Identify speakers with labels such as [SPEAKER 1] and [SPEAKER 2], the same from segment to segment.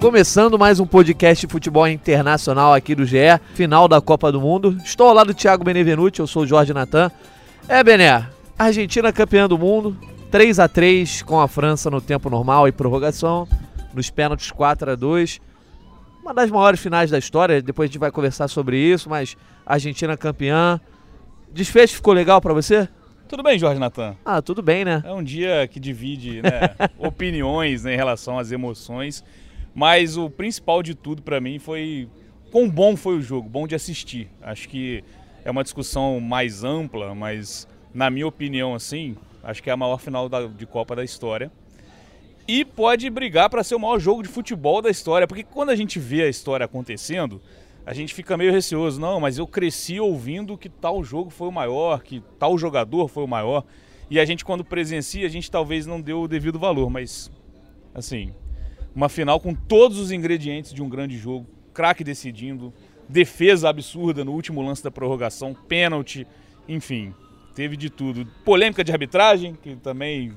[SPEAKER 1] Começando mais um podcast de futebol internacional aqui do GE, final da Copa do Mundo. Estou ao lado do Thiago Benevenuti, eu sou o Jorge Natan. É, Bené, Argentina campeã do mundo, 3 a 3 com a França no tempo normal e prorrogação, nos pênaltis 4 a 2 Uma das maiores finais da história, depois a gente vai conversar sobre isso, mas Argentina campeã. Desfecho ficou legal para você?
[SPEAKER 2] Tudo bem, Jorge Natan?
[SPEAKER 1] Ah, tudo bem, né?
[SPEAKER 2] É um dia que divide né, opiniões né, em relação às emoções. Mas o principal de tudo para mim foi quão bom foi o jogo, bom de assistir. Acho que é uma discussão mais ampla, mas na minha opinião, assim, acho que é a maior final da, de Copa da história. E pode brigar para ser o maior jogo de futebol da história, porque quando a gente vê a história acontecendo, a gente fica meio receoso. Não, mas eu cresci ouvindo que tal jogo foi o maior, que tal jogador foi o maior. E a gente, quando presencia, a gente talvez não deu o devido valor, mas, assim, uma final com todos os ingredientes de um grande jogo, craque decidindo, defesa absurda no último lance da prorrogação, pênalti, enfim, teve de tudo. Polêmica de arbitragem, que também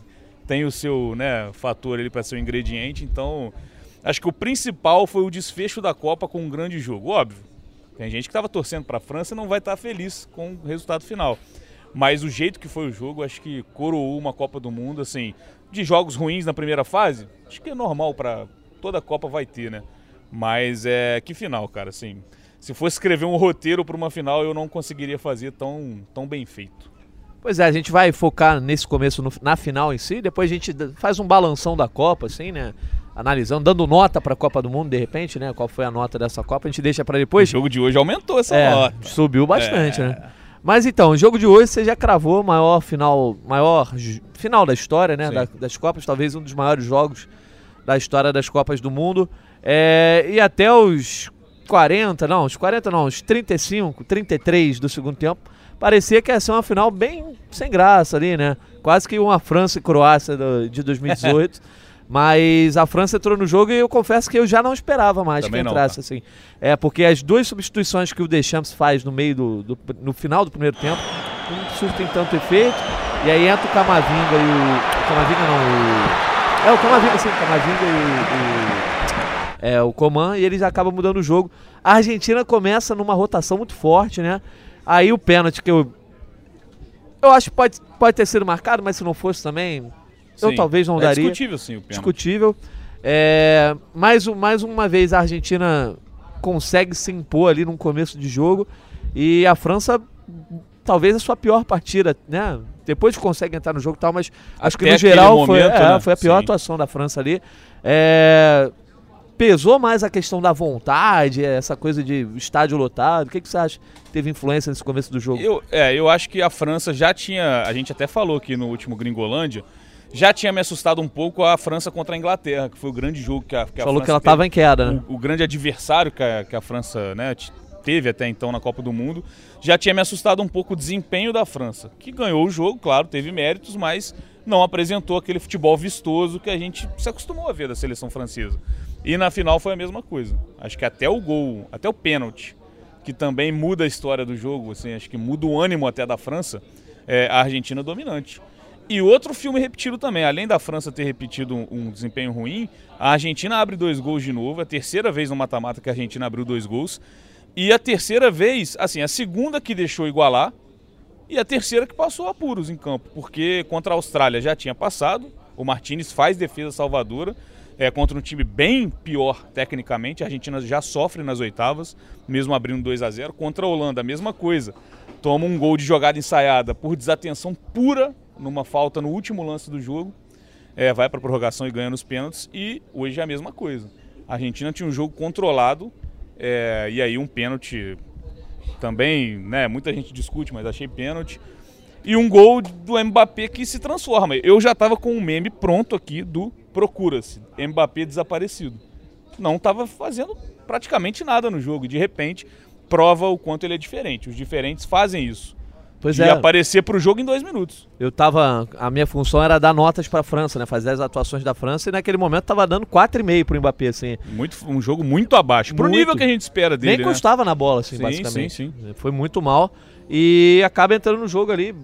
[SPEAKER 2] tem o seu né, fator ali para ser um ingrediente, então acho que o principal foi o desfecho da Copa com um grande jogo. Óbvio, tem gente que estava torcendo para a França e não vai estar tá feliz com o resultado final. Mas o jeito que foi o jogo, acho que coroou uma Copa do Mundo, assim, de jogos ruins na primeira fase, acho que é normal para toda a Copa vai ter, né? Mas é que final, cara, assim, se fosse escrever um roteiro para uma final, eu não conseguiria fazer tão, tão bem feito.
[SPEAKER 1] Pois é, a gente vai focar nesse começo no, na final em si, depois a gente faz um balanção da Copa, assim, né? Analisando, dando nota para a Copa do Mundo de repente, né? Qual foi a nota dessa Copa, a gente deixa para depois.
[SPEAKER 2] O jogo de hoje aumentou essa
[SPEAKER 1] é,
[SPEAKER 2] nota.
[SPEAKER 1] Subiu bastante, é. né? Mas então, o jogo de hoje você já cravou maior final, maior final da história, né? Da, das Copas, talvez um dos maiores jogos da história das Copas do Mundo. É, e até os 40, não, os 40 não, os 35, 33 do segundo tempo, parecia que ia ser uma final bem sem graça ali, né? Quase que uma França e Croácia do, de 2018. Mas a França entrou no jogo e eu confesso que eu já não esperava mais Também que entrasse não, tá? assim. É, porque as duas substituições que o Deschamps faz no meio do, do no final do primeiro tempo não surtem tanto efeito. E aí entra o Camavinga e o. Camavinga não, o. É, o Camavinga, sim, o Camavinga e o. o é, o Coman, e eles acabam mudando o jogo. A Argentina começa numa rotação muito forte, né? Aí o pênalti que eu. Eu acho que pode, pode ter sido marcado, mas se não fosse também, Sim. Eu talvez não
[SPEAKER 2] é
[SPEAKER 1] daria.
[SPEAKER 2] Discutível, sim, o pênalti.
[SPEAKER 1] Discutível. É, mais, mais uma vez a Argentina consegue se impor ali no começo de jogo e a França talvez a sua pior partida, né? Depois consegue entrar no jogo e tal, mas Até acho que no geral momento, foi, é, né? foi a pior Sim. atuação da França ali. É, pesou mais a questão da vontade, essa coisa de estádio lotado. O que, que você acha que teve influência nesse começo do jogo?
[SPEAKER 2] Eu, é, eu acho que a França já tinha. A gente até falou aqui no último Gringolândia já tinha me assustado um pouco a França contra a Inglaterra, que foi o grande jogo que a, que a
[SPEAKER 1] Falou
[SPEAKER 2] França
[SPEAKER 1] que ela estava em queda, né?
[SPEAKER 2] O, o, grande adversário que a, que a França né, teve até então na Copa do Mundo. Já tinha me assustado um pouco o desempenho da França, que ganhou o jogo, claro, teve méritos, mas não apresentou aquele futebol vistoso que a gente se acostumou a ver da seleção francesa. E na final foi a mesma coisa. Acho que até o gol, até o pênalti, que também muda a história do jogo, assim, acho que muda o ânimo até da França, é a Argentina dominante. E outro filme repetido também. Além da França ter repetido um, um, desempenho ruim, a Argentina abre dois gols de novo. É a terceira vez no mata-mata que a Argentina abriu dois gols. E a terceira vez, assim, a segunda que deixou igualar e a terceira que passou apuros em campo. Porque contra a Austrália já tinha passado. O Martinez faz defesa salvadora. É, contra um time bem pior tecnicamente. A Argentina já sofre nas oitavas, mesmo abrindo 2 a 0 Contra a Holanda, a mesma coisa. Toma um gol de jogada ensaiada por desatenção pura numa falta no último lance do jogo, é, vai para a prorrogação e ganha nos pênaltis. E hoje é a mesma coisa. A Argentina tinha um jogo controlado é, e aí um pênalti também, né? Muita gente discute, mas achei pênalti. E um gol do Mbappé que se transforma. Eu já estava com um meme pronto aqui do Procura-se. Mbappé desaparecido. Não estava fazendo praticamente nada no jogo. De repente, prova o quanto ele é diferente. Os diferentes fazem isso. Pois de é. aparecer para o jogo em dois minutos.
[SPEAKER 1] Eu tava. A minha função era dar notas para a França, né? Fazer as atuações da França e naquele momento tava dando 4,5 pro Mbappé, assim.
[SPEAKER 2] Muito, um jogo muito abaixo. Pro muito. nível que a gente espera dele.
[SPEAKER 1] Nem né? na bola, assim, sim, basicamente. Sim, sim. Foi muito mal. E acaba entrando no jogo ali.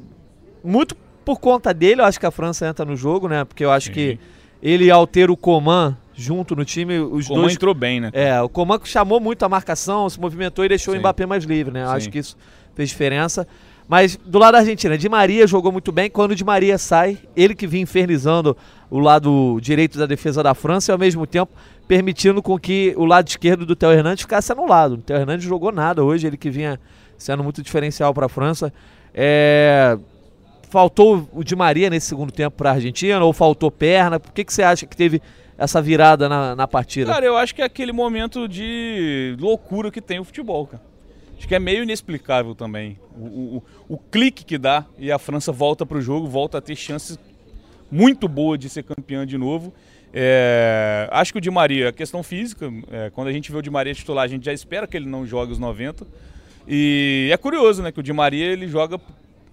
[SPEAKER 1] Muito por conta dele, eu acho que a França entra no jogo, né? Porque eu acho sim. que ele, ao ter o Coman junto no time. Os
[SPEAKER 2] Coman
[SPEAKER 1] dois
[SPEAKER 2] entrou bem, né?
[SPEAKER 1] É, o Coman chamou muito a marcação, se movimentou e deixou
[SPEAKER 2] Sim.
[SPEAKER 1] o Mbappé mais livre, né?
[SPEAKER 2] Sim.
[SPEAKER 1] Acho que isso fez diferença. Mas do lado da Argentina, Di Maria jogou muito bem. Quando Di Maria sai, ele que vinha infernizando o lado direito da defesa da França e ao mesmo tempo permitindo com que o lado esquerdo do Theo Hernandes ficasse anulado. O Theo Hernandes jogou nada hoje, ele que vinha sendo muito diferencial para a França. É, Faltou o Di Maria nesse segundo tempo para a Argentina ou faltou perna? Por que, que você acha que teve essa virada na, na partida?
[SPEAKER 2] Cara, eu acho que é aquele momento de loucura que tem o futebol, cara. Acho que é meio inexplicável também. O, o, o clique que dá e a França volta para o jogo, volta a ter chances muito boas de ser campeã de novo. É, acho que o Di Maria, a questão física, é, quando a gente vê o Di Maria titular, a gente já espera que ele não jogue os 90. E é curioso, né, que o Di Maria ele joga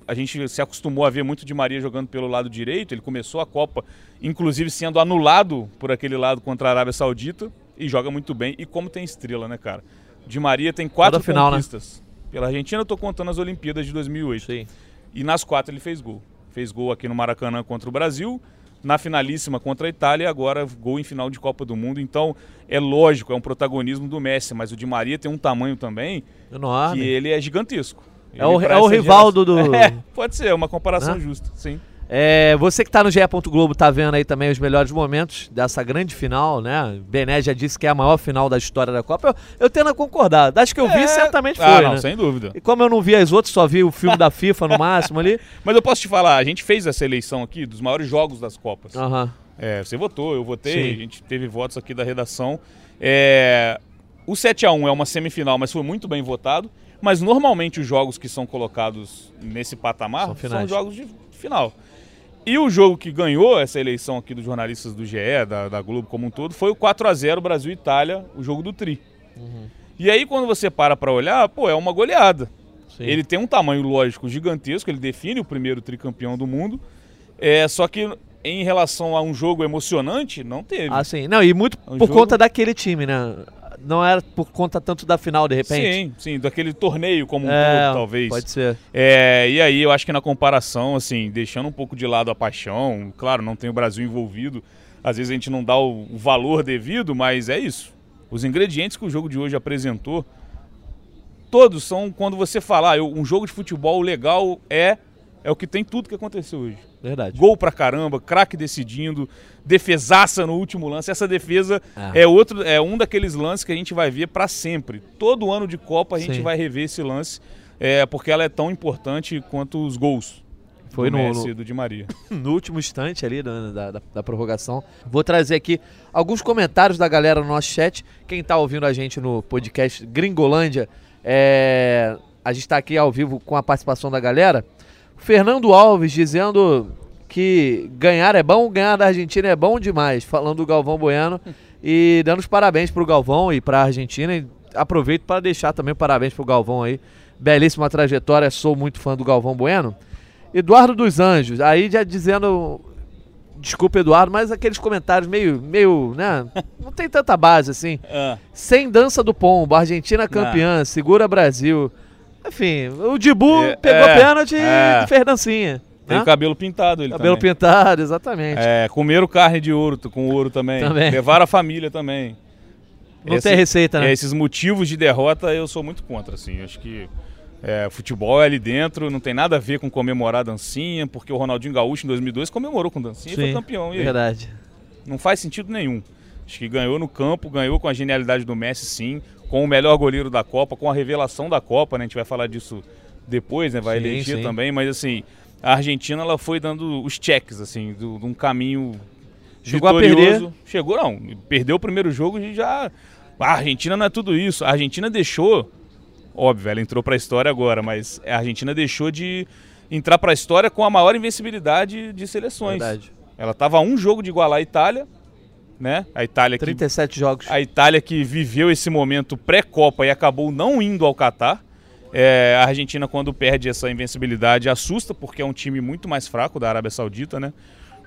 [SPEAKER 2] a gente se acostumou a ver muito Di Maria jogando pelo lado direito. Ele começou a Copa, inclusive sendo anulado por aquele lado contra a Arábia Saudita e joga muito bem. E como tem estrela, né, cara? Di Maria tem quatro
[SPEAKER 1] Toda final, né?
[SPEAKER 2] conquistas. Pela Argentina, eu tô contando as Olimpíadas de 2008.
[SPEAKER 1] Sim.
[SPEAKER 2] E nas quatro ele fez gol. Fez gol aqui no Maracanã contra o Brasil, na finalíssima contra a Itália e agora gol em final de Copa do Mundo. Então, é lógico, é um protagonismo do Messi, mas o Di Maria tem um tamanho também
[SPEAKER 1] Enorme.
[SPEAKER 2] que ele é gigantesco.
[SPEAKER 1] É o,
[SPEAKER 2] Ele,
[SPEAKER 1] é o
[SPEAKER 2] essa
[SPEAKER 1] Rivaldo do.
[SPEAKER 2] É, pode ser, uma comparação
[SPEAKER 1] Né?
[SPEAKER 2] justa, sim.
[SPEAKER 1] É, você que tá no GE. Globo tá vendo aí também os melhores momentos dessa grande final, né? Bené já disse que é a maior final da história da Copa. Eu, eu tendo a concordar. Das que eu vi,
[SPEAKER 2] É,
[SPEAKER 1] certamente
[SPEAKER 2] ah,
[SPEAKER 1] foi,
[SPEAKER 2] não,
[SPEAKER 1] né?
[SPEAKER 2] sem dúvida.
[SPEAKER 1] E como eu não vi as outras, só vi o filme da FIFA no máximo ali.
[SPEAKER 2] Mas eu posso te falar, a gente fez essa eleição aqui dos maiores jogos das Copas.
[SPEAKER 1] Aham.
[SPEAKER 2] É, você votou, eu votei,
[SPEAKER 1] Sim.
[SPEAKER 2] a gente teve votos aqui da redação. É, o 7x1 é uma semifinal, mas foi muito bem votado. Mas normalmente os jogos que são colocados nesse patamar
[SPEAKER 1] São
[SPEAKER 2] são, jogos de final. E o jogo que ganhou essa eleição aqui dos jornalistas do GE, da, da Globo como um todo, foi o 4x0 Brasil e Itália, o jogo do Tri.
[SPEAKER 1] Uhum.
[SPEAKER 2] E aí quando você para pra olhar, pô, é uma goleada.
[SPEAKER 1] Sim.
[SPEAKER 2] Ele tem um tamanho lógico gigantesco, ele define o primeiro tricampeão do mundo. É, só que em relação a um jogo emocionante, não teve.
[SPEAKER 1] Ah, sim. Não, e muito
[SPEAKER 2] É um
[SPEAKER 1] por
[SPEAKER 2] jogo-
[SPEAKER 1] conta daquele time, né? Não era por conta tanto da final, de repente.
[SPEAKER 2] sim, sim, daquele torneio como um
[SPEAKER 1] É,
[SPEAKER 2] todo, talvez.
[SPEAKER 1] Pode ser.
[SPEAKER 2] É, e aí eu acho que na comparação, assim, deixando um pouco de lado a paixão, claro, não tem o Brasil envolvido, às vezes a gente não dá o, valor devido, mas é isso. Os ingredientes que o jogo de hoje apresentou, todos são quando você falar, ah, um jogo de futebol legal é é o que tem tudo que aconteceu hoje.
[SPEAKER 1] Verdade.
[SPEAKER 2] Gol pra caramba, craque decidindo, defesaça no último lance. Essa defesa
[SPEAKER 1] Ah.
[SPEAKER 2] é outro, é um daqueles lances que a gente vai ver pra sempre. Todo ano de Copa a gente
[SPEAKER 1] Sim.
[SPEAKER 2] vai rever esse lance, é, porque ela é tão importante quanto os gols.
[SPEAKER 1] Foi
[SPEAKER 2] do
[SPEAKER 1] no-
[SPEAKER 2] Messi
[SPEAKER 1] no-
[SPEAKER 2] do Di Maria.
[SPEAKER 1] no último instante ali da, da, da- da prorrogação. Vou trazer aqui alguns comentários da galera no nosso chat. Quem tá ouvindo a gente no podcast Gringolândia, é, a gente tá aqui ao vivo com a participação da galera. Fernando Alves dizendo que ganhar é bom, ganhar da Argentina é bom demais, falando do Galvão Bueno e dando os parabéns pro Galvão e pra Argentina. E aproveito para deixar também parabéns pro Galvão aí. Belíssima trajetória, sou muito fã do Galvão Bueno. Eduardo dos Anjos, aí já dizendo. Desculpa, Eduardo, mas aqueles comentários meio, meio, né? Não tem tanta base assim.
[SPEAKER 2] Ah,
[SPEAKER 1] Sem dança do pombo, Argentina campeã, segura Brasil. Enfim, o Dibu
[SPEAKER 2] É,
[SPEAKER 1] pegou
[SPEAKER 2] é,
[SPEAKER 1] pênalti
[SPEAKER 2] é.
[SPEAKER 1] de Fernancinha.
[SPEAKER 2] tem
[SPEAKER 1] né?
[SPEAKER 2] o cabelo pintado ele
[SPEAKER 1] Cabelo
[SPEAKER 2] também.
[SPEAKER 1] pintado, exatamente.
[SPEAKER 2] É, comeram carne de ouro, com ouro também.
[SPEAKER 1] Também.
[SPEAKER 2] Levaram a família também.
[SPEAKER 1] Não
[SPEAKER 2] Esse-
[SPEAKER 1] tem receita, né?
[SPEAKER 2] Esses motivos de derrota eu sou muito contra, assim. Eu Acho que é, futebol é ali dentro, não tem nada a ver com comemorar a dancinha, porque o Ronaldinho Gaúcho em 2002 comemorou com dancinha e foi campeão. E
[SPEAKER 1] verdade.
[SPEAKER 2] não faz sentido nenhum. Acho que ganhou no campo, ganhou com a genialidade do Messi, sim, com o melhor goleiro da Copa, com a revelação da Copa, né? A gente vai falar disso depois, né? Vai
[SPEAKER 1] Sim,
[SPEAKER 2] eleger
[SPEAKER 1] sim.
[SPEAKER 2] também, mas assim, a Argentina ela foi dando os cheques, assim, de um caminho
[SPEAKER 1] Chegou a
[SPEAKER 2] vitorioso. Chegou, não. Perdeu o primeiro jogo e já. A Argentina não é tudo isso. A Argentina deixou. Óbvio, ela entrou pra história agora, mas a Argentina deixou de entrar pra história com a maior invencibilidade de seleções.
[SPEAKER 1] Verdade.
[SPEAKER 2] Ela estava a um jogo de igualar a Itália, né? A Itália que
[SPEAKER 1] 37 jogos.
[SPEAKER 2] a Itália que viveu esse momento pré-copa e acabou não indo ao Catar. É, a Argentina, quando perde essa invencibilidade, assusta, porque é um time muito mais fraco da Arábia Saudita, né?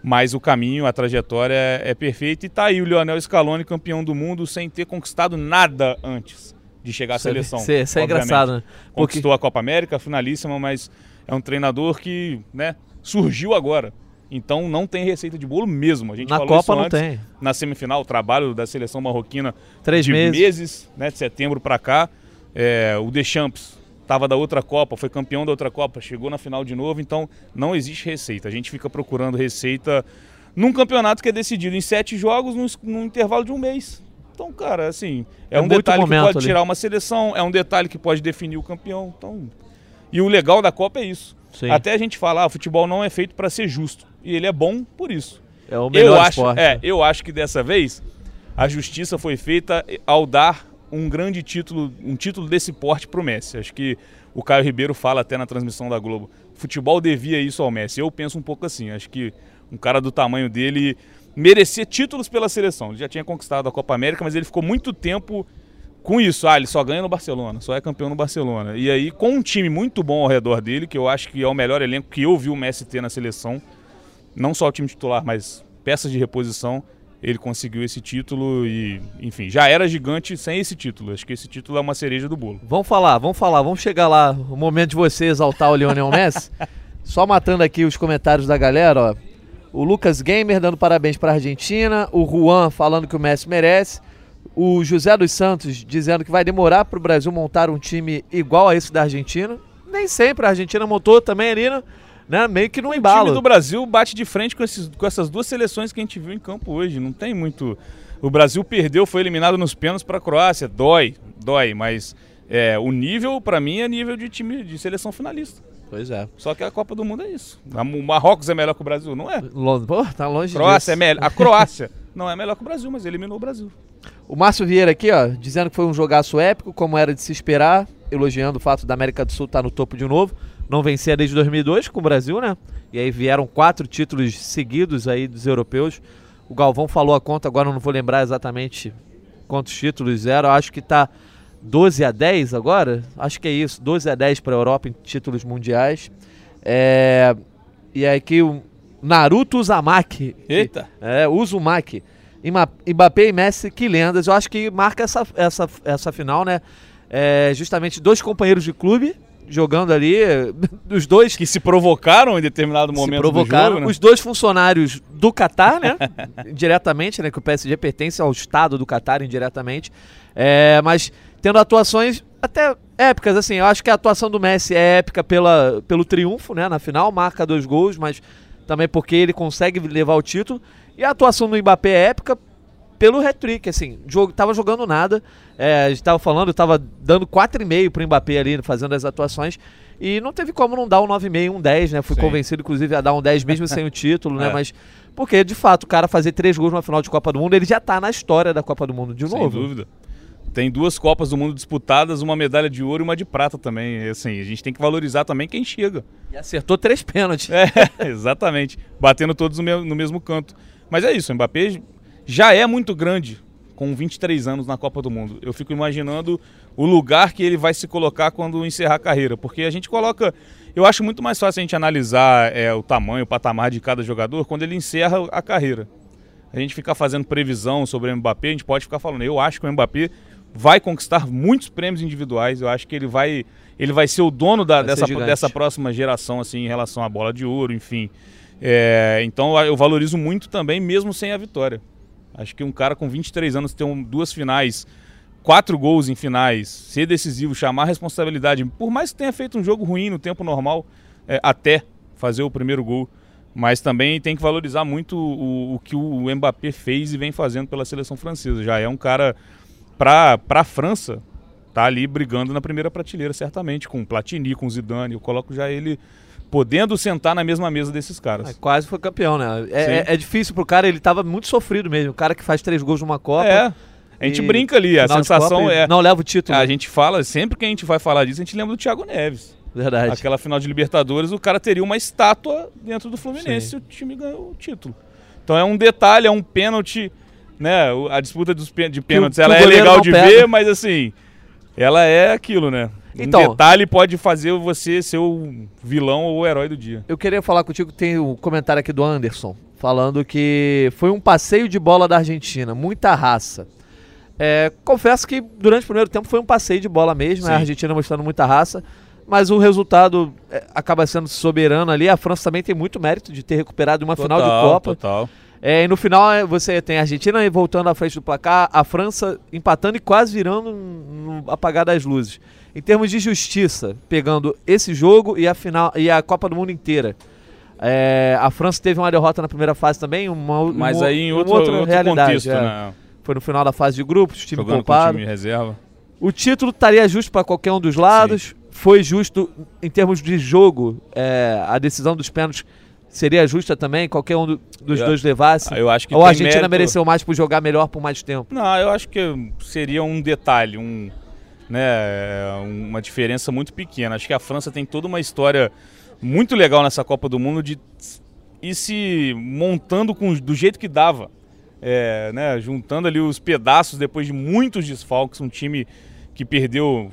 [SPEAKER 2] Mas o caminho, a trajetória é, é perfeita. E tá aí o Lionel Scaloni, campeão do mundo, sem ter conquistado nada antes de chegar à
[SPEAKER 1] é-
[SPEAKER 2] seleção.
[SPEAKER 1] Isso é, isso é engraçado, né? Porque
[SPEAKER 2] Conquistou a Copa América, finalíssima, mas é um treinador que né, surgiu agora. Então não tem receita de bolo mesmo. A gente
[SPEAKER 1] Na Copa não antes, tem.
[SPEAKER 2] Na semifinal, o trabalho da seleção marroquina
[SPEAKER 1] Três
[SPEAKER 2] de
[SPEAKER 1] meses,
[SPEAKER 2] meses né, de setembro para cá. É, o Deschamps estava da outra Copa, foi campeão da outra Copa, chegou na final de novo, então não existe receita. A gente fica procurando receita num campeonato que é decidido em sete jogos num, num intervalo de um mês. Então, cara, assim, é, é um detalhe que pode ali. tirar uma seleção, é um detalhe que pode definir o campeão. Então, e o legal da Copa é isso. Sim. Até a gente falar, ah, o futebol não é feito para ser justo. E ele é bom por isso.
[SPEAKER 1] É o melhor
[SPEAKER 2] eu acho,
[SPEAKER 1] esporte.
[SPEAKER 2] É, eu acho que dessa vez a justiça foi feita ao dar um grande título, um título desse porte para o Messi. Acho que o Caio Ribeiro fala até na transmissão da Globo. Futebol devia isso ao Messi. Eu penso um pouco assim. Acho que um cara do tamanho dele merecia títulos pela seleção. Ele já tinha conquistado a Copa América, mas ele ficou muito tempo com isso. Ah, ele só ganha no Barcelona, só é campeão no Barcelona. E aí, com um time muito bom ao redor dele, que eu acho que é o melhor elenco que eu vi o Messi ter na seleção, não só o time titular, mas peças de reposição, ele conseguiu esse título e, enfim, já era gigante sem esse título. Acho que esse título é uma cereja do bolo.
[SPEAKER 1] Vamos falar, vamos falar, vamos chegar lá, o momento de você exaltar o Lionel Messi. Só matando aqui os comentários da galera, ó. O Lucas Gamer dando parabéns para a Argentina, o Juan falando que o Messi merece, o José dos Santos dizendo que vai demorar para o Brasil montar um time igual a esse da Argentina. Nem sempre a Argentina montou também ali, né? né, meio que no embalo. O
[SPEAKER 2] time do Brasil bate de frente com, esses, com essas duas seleções que a gente viu em campo hoje. Não tem muito. O Brasil perdeu, foi eliminado nos pênaltis para a Croácia. Dói, dói, mas é, o nível, para mim, é nível de time de seleção finalista.
[SPEAKER 1] Pois é.
[SPEAKER 2] Só que a Copa do Mundo é isso. O Marrocos é melhor que o Brasil, não é?
[SPEAKER 1] Pô, tá longe
[SPEAKER 2] Croácia
[SPEAKER 1] disso.
[SPEAKER 2] é melhor. A Croácia não é melhor que o Brasil, mas eliminou o Brasil.
[SPEAKER 1] O Márcio Vieira aqui, ó, dizendo que foi um jogaço épico, como era de se esperar, elogiando o fato da América do Sul estar tá no topo de novo não vencia desde 2002 com o Brasil, né? E aí vieram quatro títulos seguidos aí dos europeus. O Galvão falou a conta, agora não vou lembrar exatamente quantos títulos eram. Acho que está 12 a 10 agora. Acho que é isso, 12 a 10 para a Europa em títulos mundiais. É... E aí aqui o Naruto Uzumaki.
[SPEAKER 2] Eita!
[SPEAKER 1] É, Uzumaki. Mbappé e Messi, que lendas. Eu acho que marca essa, essa, essa final, né? É, justamente dois companheiros de clube jogando ali, os dois...
[SPEAKER 2] Que se provocaram em determinado momento
[SPEAKER 1] se provocaram,
[SPEAKER 2] jogo, né?
[SPEAKER 1] Os dois funcionários do Catar, né? indiretamente, né? Que o PSG pertence ao Estado do Catar indiretamente. É, mas tendo atuações até épicas, assim. Eu acho que a atuação do Messi é épica pela, pelo triunfo, né? Na final, marca dois gols, mas também porque ele consegue levar o título. E a atuação do Mbappé é épica pelo hat-trick, assim, jogo, tava jogando nada, é, a gente tava falando, tava dando 4,5 pro Mbappé ali, fazendo as atuações, e não teve como não dar um 9,5, um 10, né, fui Sim. convencido, inclusive, a dar um 10 mesmo sem o título, né, é. mas, porque, de fato, o cara fazer três gols numa final de Copa do Mundo, ele já tá na história da Copa do Mundo de novo.
[SPEAKER 2] Sem dúvida. Tem duas Copas do Mundo disputadas, uma medalha de ouro e uma de prata também. Assim, a gente tem que valorizar também quem chega.
[SPEAKER 1] E acertou três pênaltis.
[SPEAKER 2] É, exatamente. Batendo todos no, me no mesmo canto. Mas é isso, o Mbappé já é muito grande com 23 anos na Copa do Mundo. Eu fico imaginando o lugar que ele vai se colocar quando encerrar a carreira, porque a gente coloca. Eu acho muito mais fácil a gente analisar é, o tamanho, o patamar de cada jogador quando ele encerra a carreira. A gente ficar fazendo previsão sobre o Mbappé, a gente pode ficar falando, eu acho que o Mbappé vai conquistar muitos prêmios individuais, eu acho que ele vai, ele vai ser o dono da, dessa, dessa próxima geração, assim, em relação à bola de ouro, enfim. É, então eu valorizo muito também, mesmo sem a vitória. Acho que um cara com 23 anos ter um, duas finais, quatro gols em finais, ser decisivo, chamar a responsabilidade, por mais que tenha feito um jogo ruim no tempo normal, é, até fazer o primeiro gol. Mas também tem que valorizar muito o, o, que o Mbappé fez e vem fazendo pela seleção francesa. Já é um cara, para a França, tá ali brigando na primeira prateleira, certamente, com Platini, com Zidane. Eu coloco já ele podendo sentar na mesma mesa desses caras.
[SPEAKER 1] É, quase foi campeão, né? É, é, é, difícil pro cara, ele tava muito sofrido mesmo. O cara que faz três gols numa Copa.
[SPEAKER 2] É. A gente brinca ali, a sensação é.
[SPEAKER 1] Não leva o título.
[SPEAKER 2] A gente fala, sempre que a gente vai falar disso, a gente lembra do Thiago Neves.
[SPEAKER 1] Verdade.
[SPEAKER 2] Aquela final de Libertadores, o cara teria uma estátua dentro do Fluminense Sim. e o time ganhou o título. Então é um detalhe, é um pênalti, né? A disputa dos, de pênaltis, ela é legal de pega. ver, mas assim, ela é aquilo, né? Então, um detalhe pode fazer você ser o vilão ou o herói do dia.
[SPEAKER 1] Eu queria falar contigo, tem um comentário aqui do Anderson, falando que foi um passeio de bola da Argentina, muita raça. É, confesso que durante o primeiro tempo foi um passeio de bola mesmo, né? a Argentina mostrando muita raça, mas o resultado é, acaba sendo soberano ali. A França também tem muito mérito de ter recuperado uma total, final de Copa.
[SPEAKER 2] Total.
[SPEAKER 1] É, e no final é, você tem a Argentina voltando à frente do placar, a França empatando e quase virando no apagar das luzes. Em termos de justiça, pegando esse jogo e a final e a Copa do Mundo inteira. É, a França teve uma derrota na primeira fase também, uma,
[SPEAKER 2] mas aí em outro, outra outro realidade. Contexto, é. né?
[SPEAKER 1] Foi no final da fase de grupos, time Jogando poupado. Time
[SPEAKER 2] reserva.
[SPEAKER 1] O título estaria justo para qualquer um dos lados. Sim. Foi justo em termos de jogo. É, a decisão dos pênaltis seria justa também, qualquer um do, dos eu, dois levasse?
[SPEAKER 2] Eu acho que
[SPEAKER 1] Ou a Argentina mérito... mereceu mais por jogar melhor por mais tempo?
[SPEAKER 2] Não, eu acho que seria um detalhe, um, né, uma diferença muito pequena. Acho que a França tem toda uma história muito legal nessa Copa do Mundo de ir se montando com, do jeito que dava. É, né, juntando ali os pedaços depois de muitos desfalques, um time que perdeu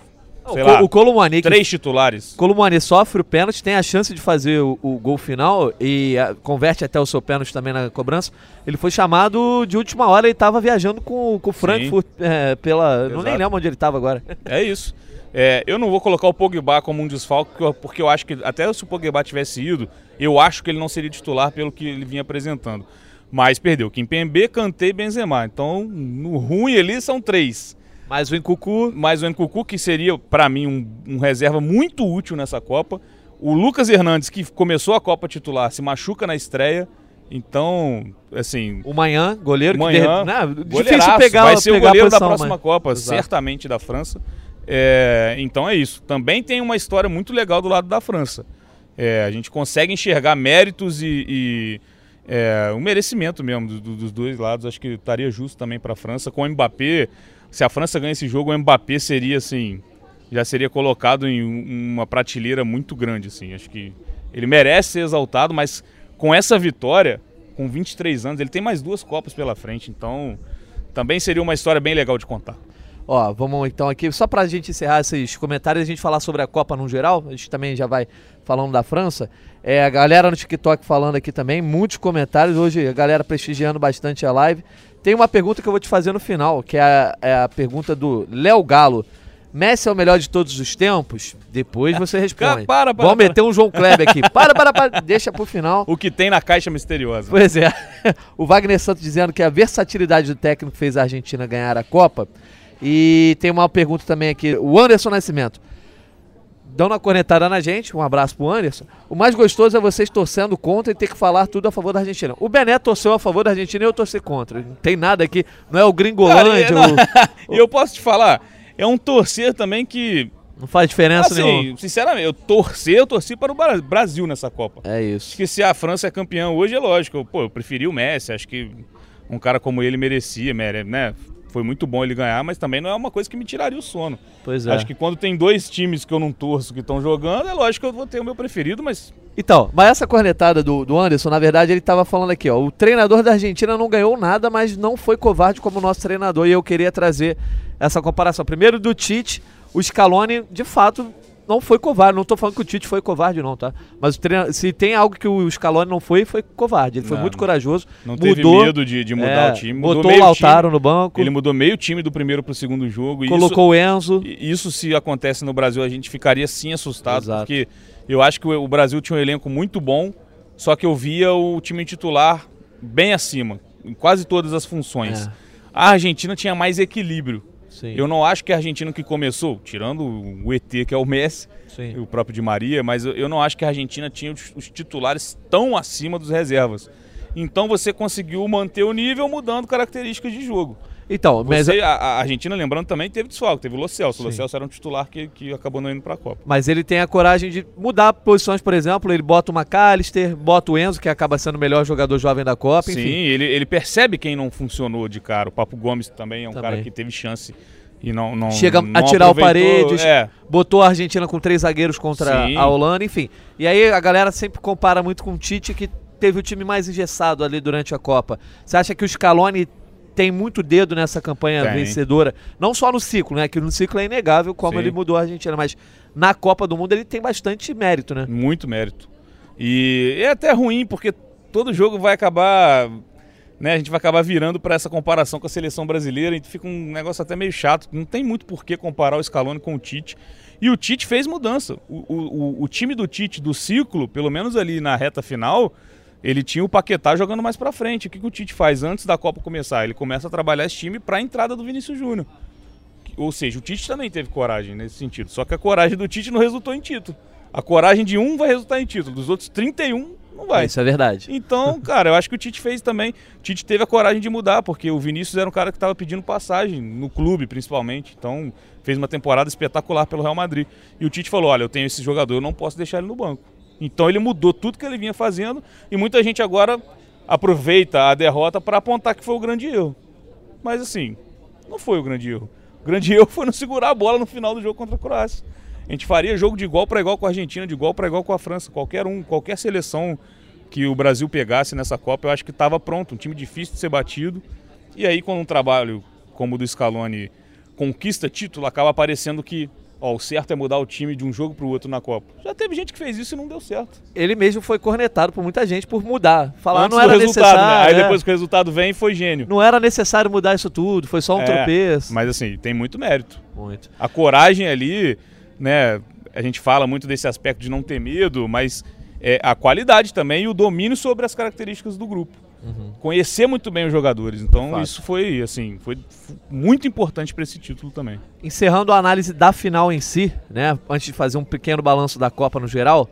[SPEAKER 2] sei o, lá, o Colomani, três titulares.
[SPEAKER 1] Colomani sofre o pênalti, tem a chance de fazer o, o gol final e a, converte até o seu pênalti também na cobrança. Ele foi chamado de última hora, ele estava viajando com, com o Frankfurt é, pela... Exato. Não nem lembro onde ele estava agora.
[SPEAKER 2] É isso. É, eu não vou colocar o Pogba como um desfalque, porque eu acho que até se o Pogba tivesse ido, eu acho que ele não seria titular pelo que ele vinha apresentando. Mas perdeu Kimpembe, Kanté e Benzema. Então, no ruim ali são três.
[SPEAKER 1] Mais o Encucu.
[SPEAKER 2] Mais o Encucu, que seria, para mim, um, um, reserva muito útil nessa Copa. O Lucas Hernandes, que começou a Copa titular, se machuca na estreia. Então, assim.
[SPEAKER 1] O Manhã, goleiro,
[SPEAKER 2] Manhã, que de... difícil pegar Vai ser pegar o goleiro posição, da próxima mas... Copa, Exato. certamente da França. É, então é isso. Também tem uma história muito legal do lado da França. É, a gente consegue enxergar méritos e, e é, um merecimento mesmo dos, dos dois lados. Acho que estaria justo também para a França. Com o Mbappé, se a França ganha esse jogo, o Mbappé seria assim, já seria colocado em uma prateleira muito grande assim. Acho que ele merece ser exaltado, mas com essa vitória, com 23 anos, ele tem mais duas copas pela frente, então também seria uma história bem legal de contar.
[SPEAKER 1] Ó, vamos então aqui, só pra gente encerrar esses comentários a gente falar sobre a Copa no geral, a gente também já vai falando da França. É, a galera no TikTok falando aqui também, muitos comentários, hoje a galera prestigiando bastante a live. Tem uma pergunta que eu vou te fazer no final, que é a, é a pergunta do Léo Galo. Messi é o melhor de todos os tempos? Depois você responde.
[SPEAKER 2] para, para,
[SPEAKER 1] Vamos meter um João Kleber aqui. Para, para, para. Deixa pro final.
[SPEAKER 2] O que tem na caixa misteriosa.
[SPEAKER 1] Pois é. O Wagner Santos dizendo que a versatilidade do técnico fez a Argentina ganhar a Copa. E tem uma pergunta também aqui. O Anderson Nascimento dando uma conectada na gente, um abraço pro Anderson. O mais gostoso é vocês torcendo contra e ter que falar tudo a favor da Argentina. O Bené torceu a favor da Argentina e eu torci contra. Não tem nada aqui, não é o Gringolândia.
[SPEAKER 2] E eu posso te falar, é um torcer também que.
[SPEAKER 1] Não faz diferença
[SPEAKER 2] assim,
[SPEAKER 1] nenhuma.
[SPEAKER 2] Sinceramente, eu torcer, eu torci para o Brasil nessa Copa.
[SPEAKER 1] É isso.
[SPEAKER 2] Acho que se a França é campeã hoje, é lógico. Pô, eu preferi o Messi, acho que um cara como ele merecia, né? Foi muito bom ele ganhar, mas também não é uma coisa que me tiraria o sono.
[SPEAKER 1] Pois é.
[SPEAKER 2] Acho que quando tem dois times que eu não torço que estão jogando, é lógico que eu vou ter o meu preferido, mas.
[SPEAKER 1] Então, mas essa cornetada do, do Anderson, na verdade, ele estava falando aqui, ó. O treinador da Argentina não ganhou nada, mas não foi covarde como o nosso treinador. E eu queria trazer essa comparação. Primeiro do Tite, o Scaloni, de fato, não foi covarde. Não estou falando que o Tite foi covarde, não, tá? Mas se tem algo que o Scaloni não foi, foi covarde. Ele foi não, muito corajoso.
[SPEAKER 2] Não mudou, teve medo de, de mudar é, o time.
[SPEAKER 1] Mudou botou o Lautaro time, no banco.
[SPEAKER 2] Ele mudou meio time do primeiro para o segundo jogo.
[SPEAKER 1] Colocou isso, o Enzo.
[SPEAKER 2] Isso se acontece no Brasil, a gente ficaria sim assustado. Exato. Porque eu acho que o Brasil tinha um elenco muito bom, só que eu via o time titular bem acima, em quase todas as funções. É. A Argentina tinha mais equilíbrio. Sim. Eu não acho que a Argentina que começou, tirando o ET, que é o Messi, Sim. o próprio Di Maria, mas eu não acho que a Argentina tinha os titulares tão acima dos reservas. Então você conseguiu manter o nível mudando características de jogo.
[SPEAKER 1] Então,
[SPEAKER 2] mas Você, a, a, Argentina, lembrando também, teve desfalque, teve o Lo Celso. O Lo Celso era um titular que, que acabou não indo para a Copa.
[SPEAKER 1] Mas ele tem a coragem de mudar posições, por exemplo, ele bota o McAllister, bota o Enzo, que acaba sendo o melhor jogador jovem da Copa,
[SPEAKER 2] Sim, ele, ele percebe quem não funcionou de cara. O Papo Gomes também é um também. cara que teve chance e não, não
[SPEAKER 1] chega
[SPEAKER 2] não
[SPEAKER 1] a tirar o Paredes, é. botou a Argentina com três zagueiros contra Sim. a Holanda, enfim. E aí a galera sempre compara muito com o Tite que teve o time mais engessado ali durante a Copa. Você acha que o Scaloni tem muito dedo nessa campanha tem. vencedora. Não só no ciclo, né? Que no ciclo é inegável como Sim. ele mudou a Argentina, mas na Copa do Mundo ele tem bastante mérito, né?
[SPEAKER 2] Muito mérito. E é até ruim, porque todo jogo vai acabar né, a gente vai acabar virando para essa comparação com a seleção brasileira e fica um negócio até meio chato. Não tem muito por que comparar o Scaloni com o Tite. E o Tite fez mudança. O, o, o time do Tite, do ciclo, pelo menos ali na reta final, ele tinha o Paquetá jogando mais para frente. O que, que o Tite faz antes da Copa começar? Ele começa a trabalhar esse time para a entrada do Vinícius Júnior. Ou seja, o Tite também teve coragem nesse sentido. Só que a coragem do Tite não resultou em título. A coragem de um vai resultar em título, dos outros 31 não vai.
[SPEAKER 1] Isso é verdade.
[SPEAKER 2] Então, cara, eu acho que o Tite fez também. O Tite teve a coragem de mudar, porque o Vinícius era um cara que estava pedindo passagem, no clube principalmente. Então, fez uma temporada espetacular pelo Real Madrid. E o Tite falou: olha, eu tenho esse jogador, eu não posso deixar ele no banco. Então, ele mudou tudo que ele vinha fazendo. E muita gente agora aproveita a derrota para apontar que foi o grande erro. Mas, assim, não foi o grande erro. O grande erro foi não segurar a bola no final do jogo contra a Croácia. A gente faria jogo de igual para igual com a Argentina, de igual para igual com a França. Qualquer um, qualquer seleção que o Brasil pegasse nessa Copa, eu acho que estava pronto. Um time difícil de ser batido. E aí, quando um trabalho como o do Scaloni conquista título, acaba aparecendo que ó, o certo é mudar o time de um jogo para o outro na Copa. Já teve gente que fez isso e não deu certo.
[SPEAKER 1] Ele mesmo foi cornetado por muita gente por mudar. Falar não era necessário.
[SPEAKER 2] Né? Aí é. depois que o resultado vem, foi gênio.
[SPEAKER 1] Não era necessário mudar isso tudo, foi só um é, tropeço.
[SPEAKER 2] Mas assim, tem muito mérito.
[SPEAKER 1] Muito.
[SPEAKER 2] A coragem ali né? A gente fala muito desse aspecto de não ter medo, mas é, a qualidade também e o domínio sobre as características do grupo. Uhum. Conhecer muito bem os jogadores. Então isso foi assim, foi muito importante para esse título também.
[SPEAKER 1] Encerrando a análise da final em si, né? Antes de fazer um pequeno balanço da Copa no geral,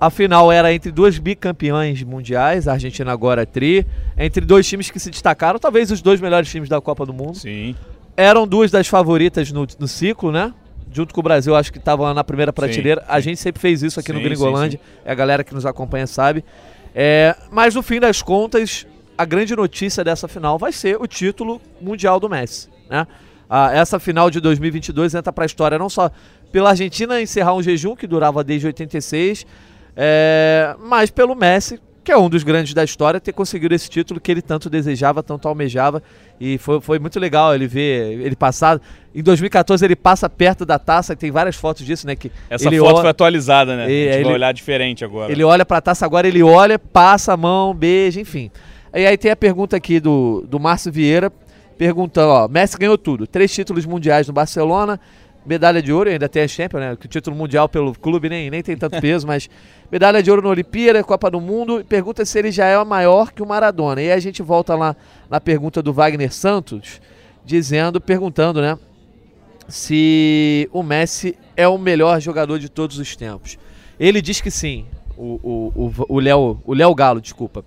[SPEAKER 1] a final era entre dois bicampeões mundiais, a Argentina agora é tri, entre dois times que se destacaram, talvez os dois melhores times da Copa do Mundo.
[SPEAKER 2] Sim.
[SPEAKER 1] Eram duas das favoritas no, no ciclo, né? junto com o Brasil, acho que estavam na primeira prateleira. Sim, sim. A gente sempre fez isso aqui sim, no Gringolândia, a galera que nos acompanha sabe. É, mas no fim das contas, a grande notícia dessa final vai ser o título mundial do Messi. Né? Ah, essa final de 2022 entra para a história não só pela Argentina encerrar um jejum que durava desde 86, é, mas pelo Messi que é um dos grandes da história, ter conseguido esse título que ele tanto desejava, tanto almejava. E foi, foi muito legal ele ver ele passar. Em 2014 ele passa perto da taça, tem várias fotos disso, né? Que
[SPEAKER 2] Essa foto olha, foi atualizada, né? E, a gente ele, vai olhar diferente agora.
[SPEAKER 1] Ele olha para a taça agora, ele olha, passa a mão, beija, enfim. E aí tem a pergunta aqui do, do Márcio Vieira, perguntando, ó, Messi ganhou tudo, três títulos mundiais no Barcelona, medalha de ouro, ainda tem a Champions, né? O título mundial pelo clube nem, nem tem tanto peso, mas medalha de ouro na Olimpíada, Copa do Mundo. Pergunta se ele já é maior que o Maradona. E aí a gente volta lá na pergunta do Wagner Santos, dizendo, perguntando, né? Se o Messi é o melhor jogador de todos os tempos. Ele diz que sim. O Léo o, Léo Galo, desculpa.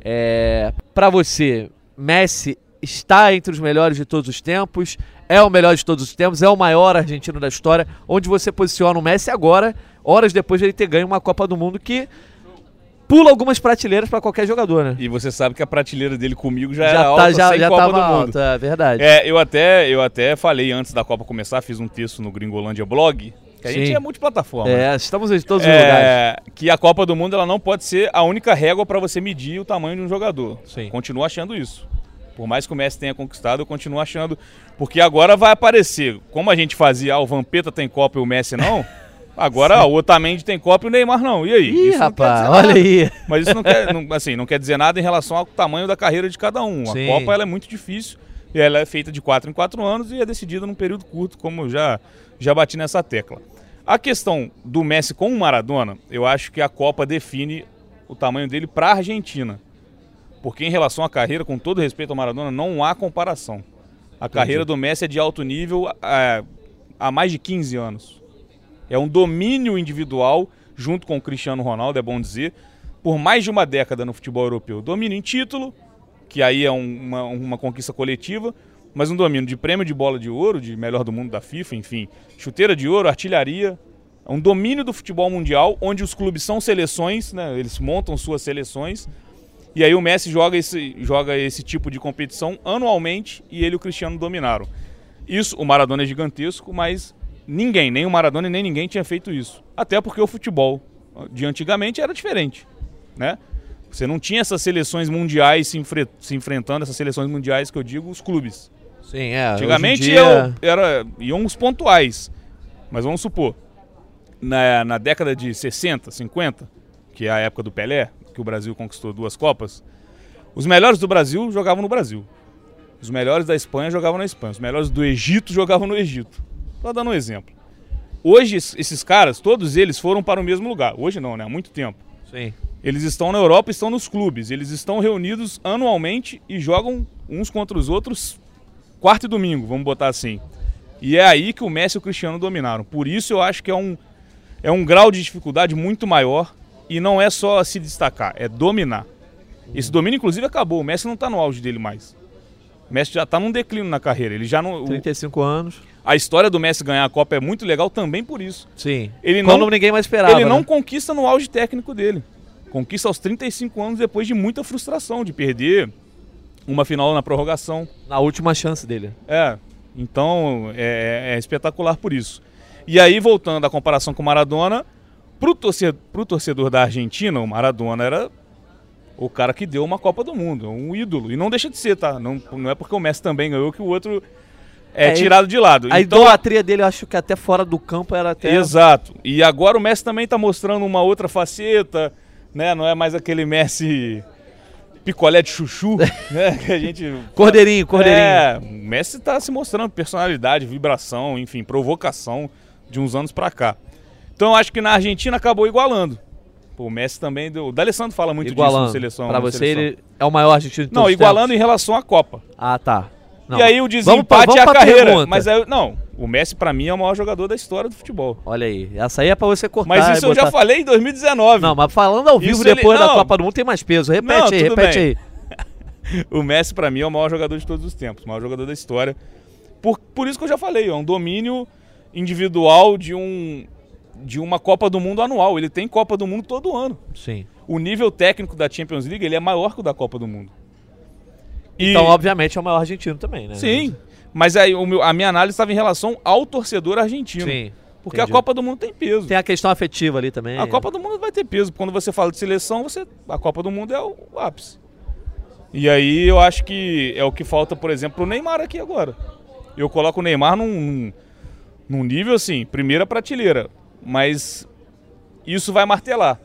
[SPEAKER 1] É, para você, Messi está entre os melhores de todos os tempos? É o melhor de todos os tempos, é o maior argentino da história, onde você posiciona o Messi agora, horas depois de ele ter ganho uma Copa do Mundo que pula algumas prateleiras para qualquer jogador, né?
[SPEAKER 2] E você sabe que a prateleira dele comigo já, já era tá, alta já, sem já Copa tava do Mundo.
[SPEAKER 1] é verdade.
[SPEAKER 2] É, eu até, eu até falei antes da Copa começar, fiz um texto no Gringolândia Blog, que a Sim. gente é multiplataforma.
[SPEAKER 1] É, estamos em todos os é, lugares.
[SPEAKER 2] Que a Copa do Mundo ela não pode ser a única régua para você medir o tamanho de um jogador.
[SPEAKER 1] Sim.
[SPEAKER 2] Continuo achando isso. Por mais que o Messi tenha conquistado, eu continuo achando. Porque agora vai aparecer. Como a gente fazia, ah, o Vampeta tem Copa e o Messi não. Agora ah, o Otamendi tem Copa e o Neymar não. E aí?
[SPEAKER 1] Ih, isso rapaz, olha aí.
[SPEAKER 2] Mas isso não quer, não, assim, não quer dizer nada em relação ao tamanho da carreira de cada um. Sim. A Copa ela é muito difícil e ela é feita de 4 em 4 anos e é decidida num período curto, como já, já bati nessa tecla. A questão do Messi com o Maradona, eu acho que a Copa define o tamanho dele para a Argentina. Porque em relação à carreira, com todo respeito ao Maradona, não há comparação. A Entendi. carreira do Messi é de alto nível é, há mais de 15 anos. É um domínio individual, junto com o Cristiano Ronaldo, é bom dizer, por mais de uma década no futebol europeu. Domínio em título, que aí é um, uma, uma conquista coletiva, mas um domínio de prêmio de bola de ouro, de melhor do mundo da FIFA, enfim, chuteira de ouro, artilharia, é um domínio do futebol mundial, onde os clubes são seleções, né, eles montam suas seleções, e aí o Messi joga esse, joga esse tipo de competição anualmente e ele e o Cristiano dominaram. Isso, o Maradona é gigantesco, mas ninguém, nem o Maradona nem ninguém tinha feito isso. Até porque o futebol de antigamente era diferente, né? Você não tinha essas seleções mundiais se, enfre se enfrentando, essas seleções mundiais que eu digo, os clubes.
[SPEAKER 1] Sim, é.
[SPEAKER 2] Antigamente
[SPEAKER 1] dia...
[SPEAKER 2] eu, era, iam os pontuais. Mas vamos supor, na, na década de 60, 50, que é a época do Pelé, que o Brasil conquistou duas Copas, Os melhores do Brasil jogavam no Brasil. Os melhores da Espanha jogavam na Espanha. Os melhores do Egito jogavam no Egito. Só dando um exemplo. Hoje, esses caras, todos eles foram para o mesmo lugar. Hoje não, né? Há muito tempo.
[SPEAKER 1] Sim.
[SPEAKER 2] Eles estão na Europa, estão nos clubes. Eles estão reunidos anualmente e jogam uns contra os outros quarto e domingo, vamos botar assim. E é aí que o Messi e o Cristiano dominaram. Por isso eu acho que é um, é um grau de dificuldade muito maior e não é só se destacar, é dominar. Esse domínio, inclusive, acabou. O Messi não está no auge dele mais. O Messi já está num declínio na carreira. Ele já não.
[SPEAKER 1] 35 anos.
[SPEAKER 2] A história do Messi ganhar a Copa é muito legal também por isso.
[SPEAKER 1] Sim.
[SPEAKER 2] Ele
[SPEAKER 1] Quando
[SPEAKER 2] não,
[SPEAKER 1] ninguém mais esperava.
[SPEAKER 2] ele não
[SPEAKER 1] né?
[SPEAKER 2] conquista no auge técnico dele. Conquista aos 35 anos depois de muita frustração, de perder uma final na prorrogação.
[SPEAKER 1] Na última chance dele.
[SPEAKER 2] É, então é, é espetacular por isso. E aí, voltando à comparação com o Maradona, pro torcedor, pro torcedor da Argentina, o Maradona era o cara que deu uma Copa do Mundo, um ídolo. E não deixa de ser, tá? Não, não é porque o Messi também ganhou que o outro é,
[SPEAKER 1] É,
[SPEAKER 2] tirado de lado.
[SPEAKER 1] A
[SPEAKER 2] Então,
[SPEAKER 1] idolatria dele, eu acho que até fora do campo era até.
[SPEAKER 2] Exato. E agora o Messi também tá mostrando uma outra faceta, né? Não é mais aquele Messi picolé de chuchu, né? Que a gente
[SPEAKER 1] Cordeirinho, cordeirinho.
[SPEAKER 2] É, o Messi tá se mostrando personalidade, vibração, enfim, provocação de uns anos pra cá. Então eu acho que na Argentina acabou igualando. Pô, o Messi também deu. O D'Alessandro fala muito disso
[SPEAKER 1] igualando.
[SPEAKER 2] na seleção.
[SPEAKER 1] pra
[SPEAKER 2] na
[SPEAKER 1] você,
[SPEAKER 2] seleção.
[SPEAKER 1] ele é o maior argentino de
[SPEAKER 2] Não,
[SPEAKER 1] todos os
[SPEAKER 2] igualando
[SPEAKER 1] tempos.
[SPEAKER 2] em relação à Copa.
[SPEAKER 1] Ah, tá. Não.
[SPEAKER 2] E aí o
[SPEAKER 1] pra-
[SPEAKER 2] desempate é a carreira.
[SPEAKER 1] pergunta.
[SPEAKER 2] Mas aí, não, o Messi pra mim é o maior jogador da história do futebol.
[SPEAKER 1] Olha aí. Essa aí é pra você cortar.
[SPEAKER 2] Mas isso eu já falei em 2019.
[SPEAKER 1] Não, mas falando ao vivo
[SPEAKER 2] Isso ele-
[SPEAKER 1] depois da
[SPEAKER 2] não.
[SPEAKER 1] Copa do Mundo tem mais peso. Repete
[SPEAKER 2] Não,
[SPEAKER 1] aí, repete
[SPEAKER 2] bem.
[SPEAKER 1] aí.
[SPEAKER 2] O Messi, pra mim, é o maior jogador de todos os tempos, o maior jogador da história. Por, por isso que eu já falei, é um domínio individual de, um, de uma Copa do Mundo anual. Ele tem Copa do Mundo todo ano.
[SPEAKER 1] Sim.
[SPEAKER 2] O nível técnico da Champions League ele é maior que o da Copa do Mundo. E-
[SPEAKER 1] Então, obviamente, é o maior argentino também, né?
[SPEAKER 2] Sim, mas aí o meu- a minha análise estava em relação ao torcedor argentino.
[SPEAKER 1] Sim.
[SPEAKER 2] Porque
[SPEAKER 1] entendi.
[SPEAKER 2] a Copa do Mundo tem peso.
[SPEAKER 1] Tem a questão afetiva ali também.
[SPEAKER 2] A Copa do Mundo vai ter peso. Quando você fala de seleção, você a Copa do Mundo é o, o ápice. E aí eu acho que é o que falta, por exemplo, pro Neymar aqui agora. Eu coloco o Neymar num, num nível assim, primeira prateleira. Mas isso vai martelar.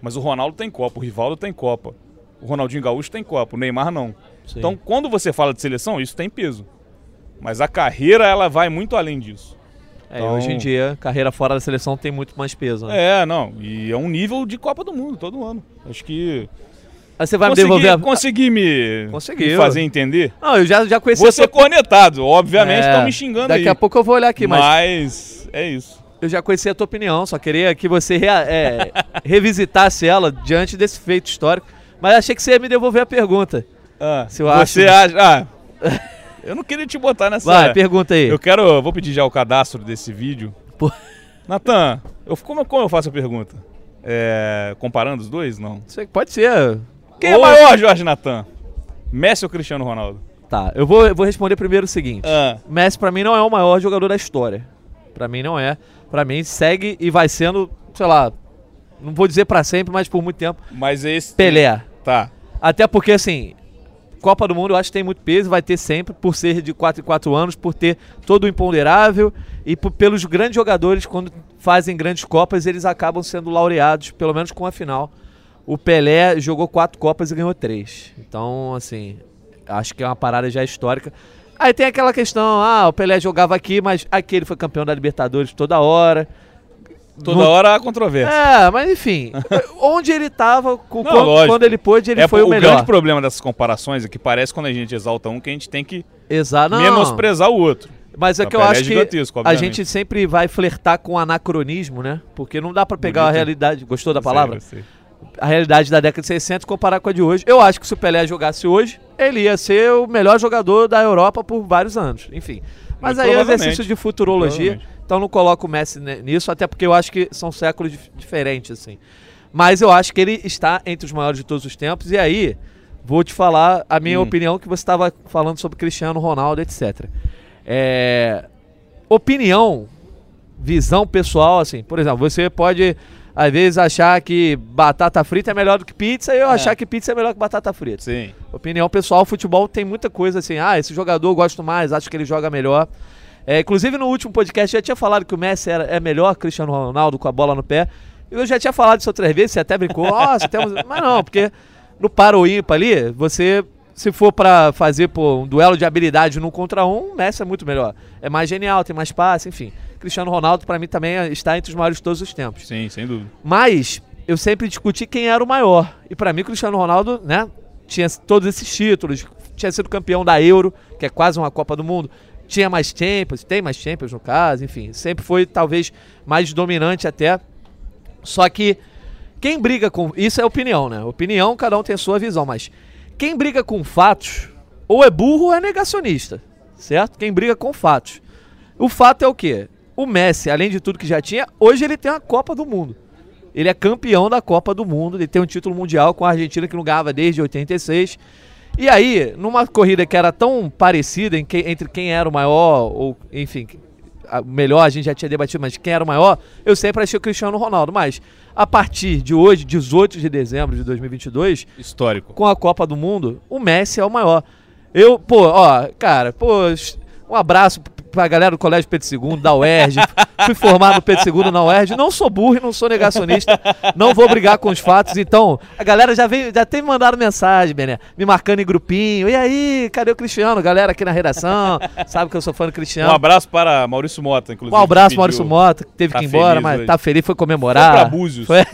[SPEAKER 2] Mas o Ronaldo tem Copa, o Rivaldo tem Copa. O Ronaldinho Gaúcho tem Copa, o Neymar não.
[SPEAKER 1] Sim.
[SPEAKER 2] Então, quando você fala de seleção, isso tem peso. Mas a carreira, ela vai muito além disso.
[SPEAKER 1] É,
[SPEAKER 2] Então-
[SPEAKER 1] hoje em dia, carreira fora da seleção tem muito mais peso, né?
[SPEAKER 2] É, não. E é um nível de Copa do Mundo todo ano. Acho que.
[SPEAKER 1] Aí você vai
[SPEAKER 2] consegui,
[SPEAKER 1] me devolver a...
[SPEAKER 2] consegui me,
[SPEAKER 1] Conseguiu.
[SPEAKER 2] me fazer entender.
[SPEAKER 1] Não, eu já, já conheci
[SPEAKER 2] Você
[SPEAKER 1] a tua...
[SPEAKER 2] cornetado, obviamente
[SPEAKER 1] É,
[SPEAKER 2] estão me xingando
[SPEAKER 1] Daqui
[SPEAKER 2] aí.
[SPEAKER 1] a pouco eu vou olhar aqui, mas
[SPEAKER 2] mas é isso.
[SPEAKER 1] Eu já conheci a tua opinião, só queria que você rea- é, revisitasse ela diante desse feito histórico. Mas achei que você ia me devolver a pergunta.
[SPEAKER 2] Ah,
[SPEAKER 1] Se eu
[SPEAKER 2] você acha. Ah, eu não queria te botar nessa.
[SPEAKER 1] Vai, pergunta aí.
[SPEAKER 2] Eu quero. eu Vou pedir já o cadastro desse vídeo. Natan, eu, como, como eu faço a pergunta? É, comparando os dois? Não.
[SPEAKER 1] Você pode ser.
[SPEAKER 2] Quem
[SPEAKER 1] Ou-
[SPEAKER 2] é maior, Jorge Natan? Messi ou Cristiano Ronaldo?
[SPEAKER 1] Tá, eu vou, eu vou responder primeiro o seguinte.
[SPEAKER 2] Ah,
[SPEAKER 1] Messi pra mim não é o maior jogador da história. Pra mim não é. Pra mim segue e vai sendo, sei lá, não vou dizer pra sempre, mas por muito tempo,
[SPEAKER 2] mas esse.
[SPEAKER 1] Pelé.
[SPEAKER 2] Tá.
[SPEAKER 1] Até porque assim, Copa do Mundo eu acho que tem muito peso, vai ter sempre por ser de 4 em 4 anos, por ter todo o imponderável e por- pelos grandes jogadores quando fazem grandes copas, eles acabam sendo laureados, pelo menos com a final. O Pelé jogou quatro copas e ganhou três. Então, assim, acho que é uma parada já histórica. Aí tem aquela questão, ah, o Pelé jogava aqui, mas aqui ele foi campeão da Libertadores toda hora.
[SPEAKER 2] Toda
[SPEAKER 1] Não-
[SPEAKER 2] hora há controvérsia.
[SPEAKER 1] É, mas enfim, onde ele tava, com-
[SPEAKER 2] Não,
[SPEAKER 1] quando, quando ele pôde, ele
[SPEAKER 2] é
[SPEAKER 1] foi o melhor.
[SPEAKER 2] grande problema dessas comparações é que parece quando a gente exalta um que a gente tem que
[SPEAKER 1] Exato.
[SPEAKER 2] Menosprezar o outro.
[SPEAKER 1] Mas é
[SPEAKER 2] O
[SPEAKER 1] que eu
[SPEAKER 2] é
[SPEAKER 1] acho que
[SPEAKER 2] gigantesco,
[SPEAKER 1] a
[SPEAKER 2] obviamente.
[SPEAKER 1] gente sempre vai flertar com anacronismo, né? Porque não dá pra pegar a
[SPEAKER 2] Bonito.
[SPEAKER 1] realidade. Gostou da palavra?
[SPEAKER 2] Sei.
[SPEAKER 1] A realidade da década de 60 e comparar com a de hoje. Eu acho que se o Pelé jogasse hoje, ele ia ser o melhor jogador da Europa por vários anos. Enfim. Mas
[SPEAKER 2] Muito
[SPEAKER 1] aí é exercício de futurologia. Então não coloco o Messi nisso, até porque eu acho que são séculos dif- diferentes, assim. Mas eu acho que ele está entre os maiores de todos os tempos. E aí, vou te falar a minha
[SPEAKER 2] Hum.
[SPEAKER 1] opinião que você estava falando sobre Cristiano Ronaldo, etc. É, opinião, visão pessoal, assim. Por exemplo, você pode, às vezes, achar que batata frita é melhor do que pizza e eu
[SPEAKER 2] É.
[SPEAKER 1] achar que pizza é melhor que batata frita.
[SPEAKER 2] Sim.
[SPEAKER 1] Opinião pessoal, futebol tem muita coisa assim. Ah, esse jogador eu gosto mais, acho que ele joga melhor. É, inclusive no último podcast eu já tinha falado que o Messi era, é melhor Cristiano Ronaldo com a bola no pé. Eu já tinha falado isso outras vezes, você até brincou, nossa, temos. Mas não, porque no para ou ímpar ali, você se for para fazer pô, um duelo de habilidade num contra um, o Messi é muito melhor. É mais genial, tem mais passe, enfim. Cristiano Ronaldo, para mim, também está entre os maiores de todos os tempos.
[SPEAKER 2] Sim, sem dúvida.
[SPEAKER 1] Mas eu sempre discuti quem era o maior. E para mim, Cristiano Ronaldo, né, tinha todos esses títulos. Tinha sido campeão da Euro, que é quase uma Copa do Mundo. Tinha mais Champions, tem mais Champions no caso, enfim. Sempre foi, talvez, mais dominante até. Só que quem briga com. Isso é opinião, né? Opinião, cada um tem a sua visão, mas quem briga com fatos, ou é burro ou é negacionista, certo? Quem briga com fatos. O fato é o quê? O Messi, além de tudo que já tinha, hoje ele tem a Copa do Mundo. Ele é campeão da Copa do Mundo, ele tem um título mundial com a Argentina que não ganhava desde 86. E aí, numa corrida que era tão parecida que, entre quem era o maior, ou enfim, melhor a gente já tinha debatido, mas quem era o maior, eu sempre achei o Cristiano Ronaldo. Mas a partir de hoje, 18 de dezembro de 2022,
[SPEAKER 2] histórico,
[SPEAKER 1] com a Copa do Mundo, o Messi é o maior. Eu, pô, ó, cara, pô, um abraço pra galera do Colégio Pedro II, da UERJ. Fui formado no Pedro II na UERJ. Não sou burro e não sou negacionista. Não vou brigar com os fatos. Então, a galera já veio, já tem me mandado mensagem, Bené, me marcando em grupinho. E aí, cadê o Cristiano? Galera aqui na redação, sabe que eu sou fã do Cristiano.
[SPEAKER 2] Um abraço para Maurício Mota, inclusive.
[SPEAKER 1] Um abraço, Maurício Mota, que teve tá que ir embora, mas hoje. tá feliz, foi comemorar. Foi
[SPEAKER 2] pra Búzios. Foi...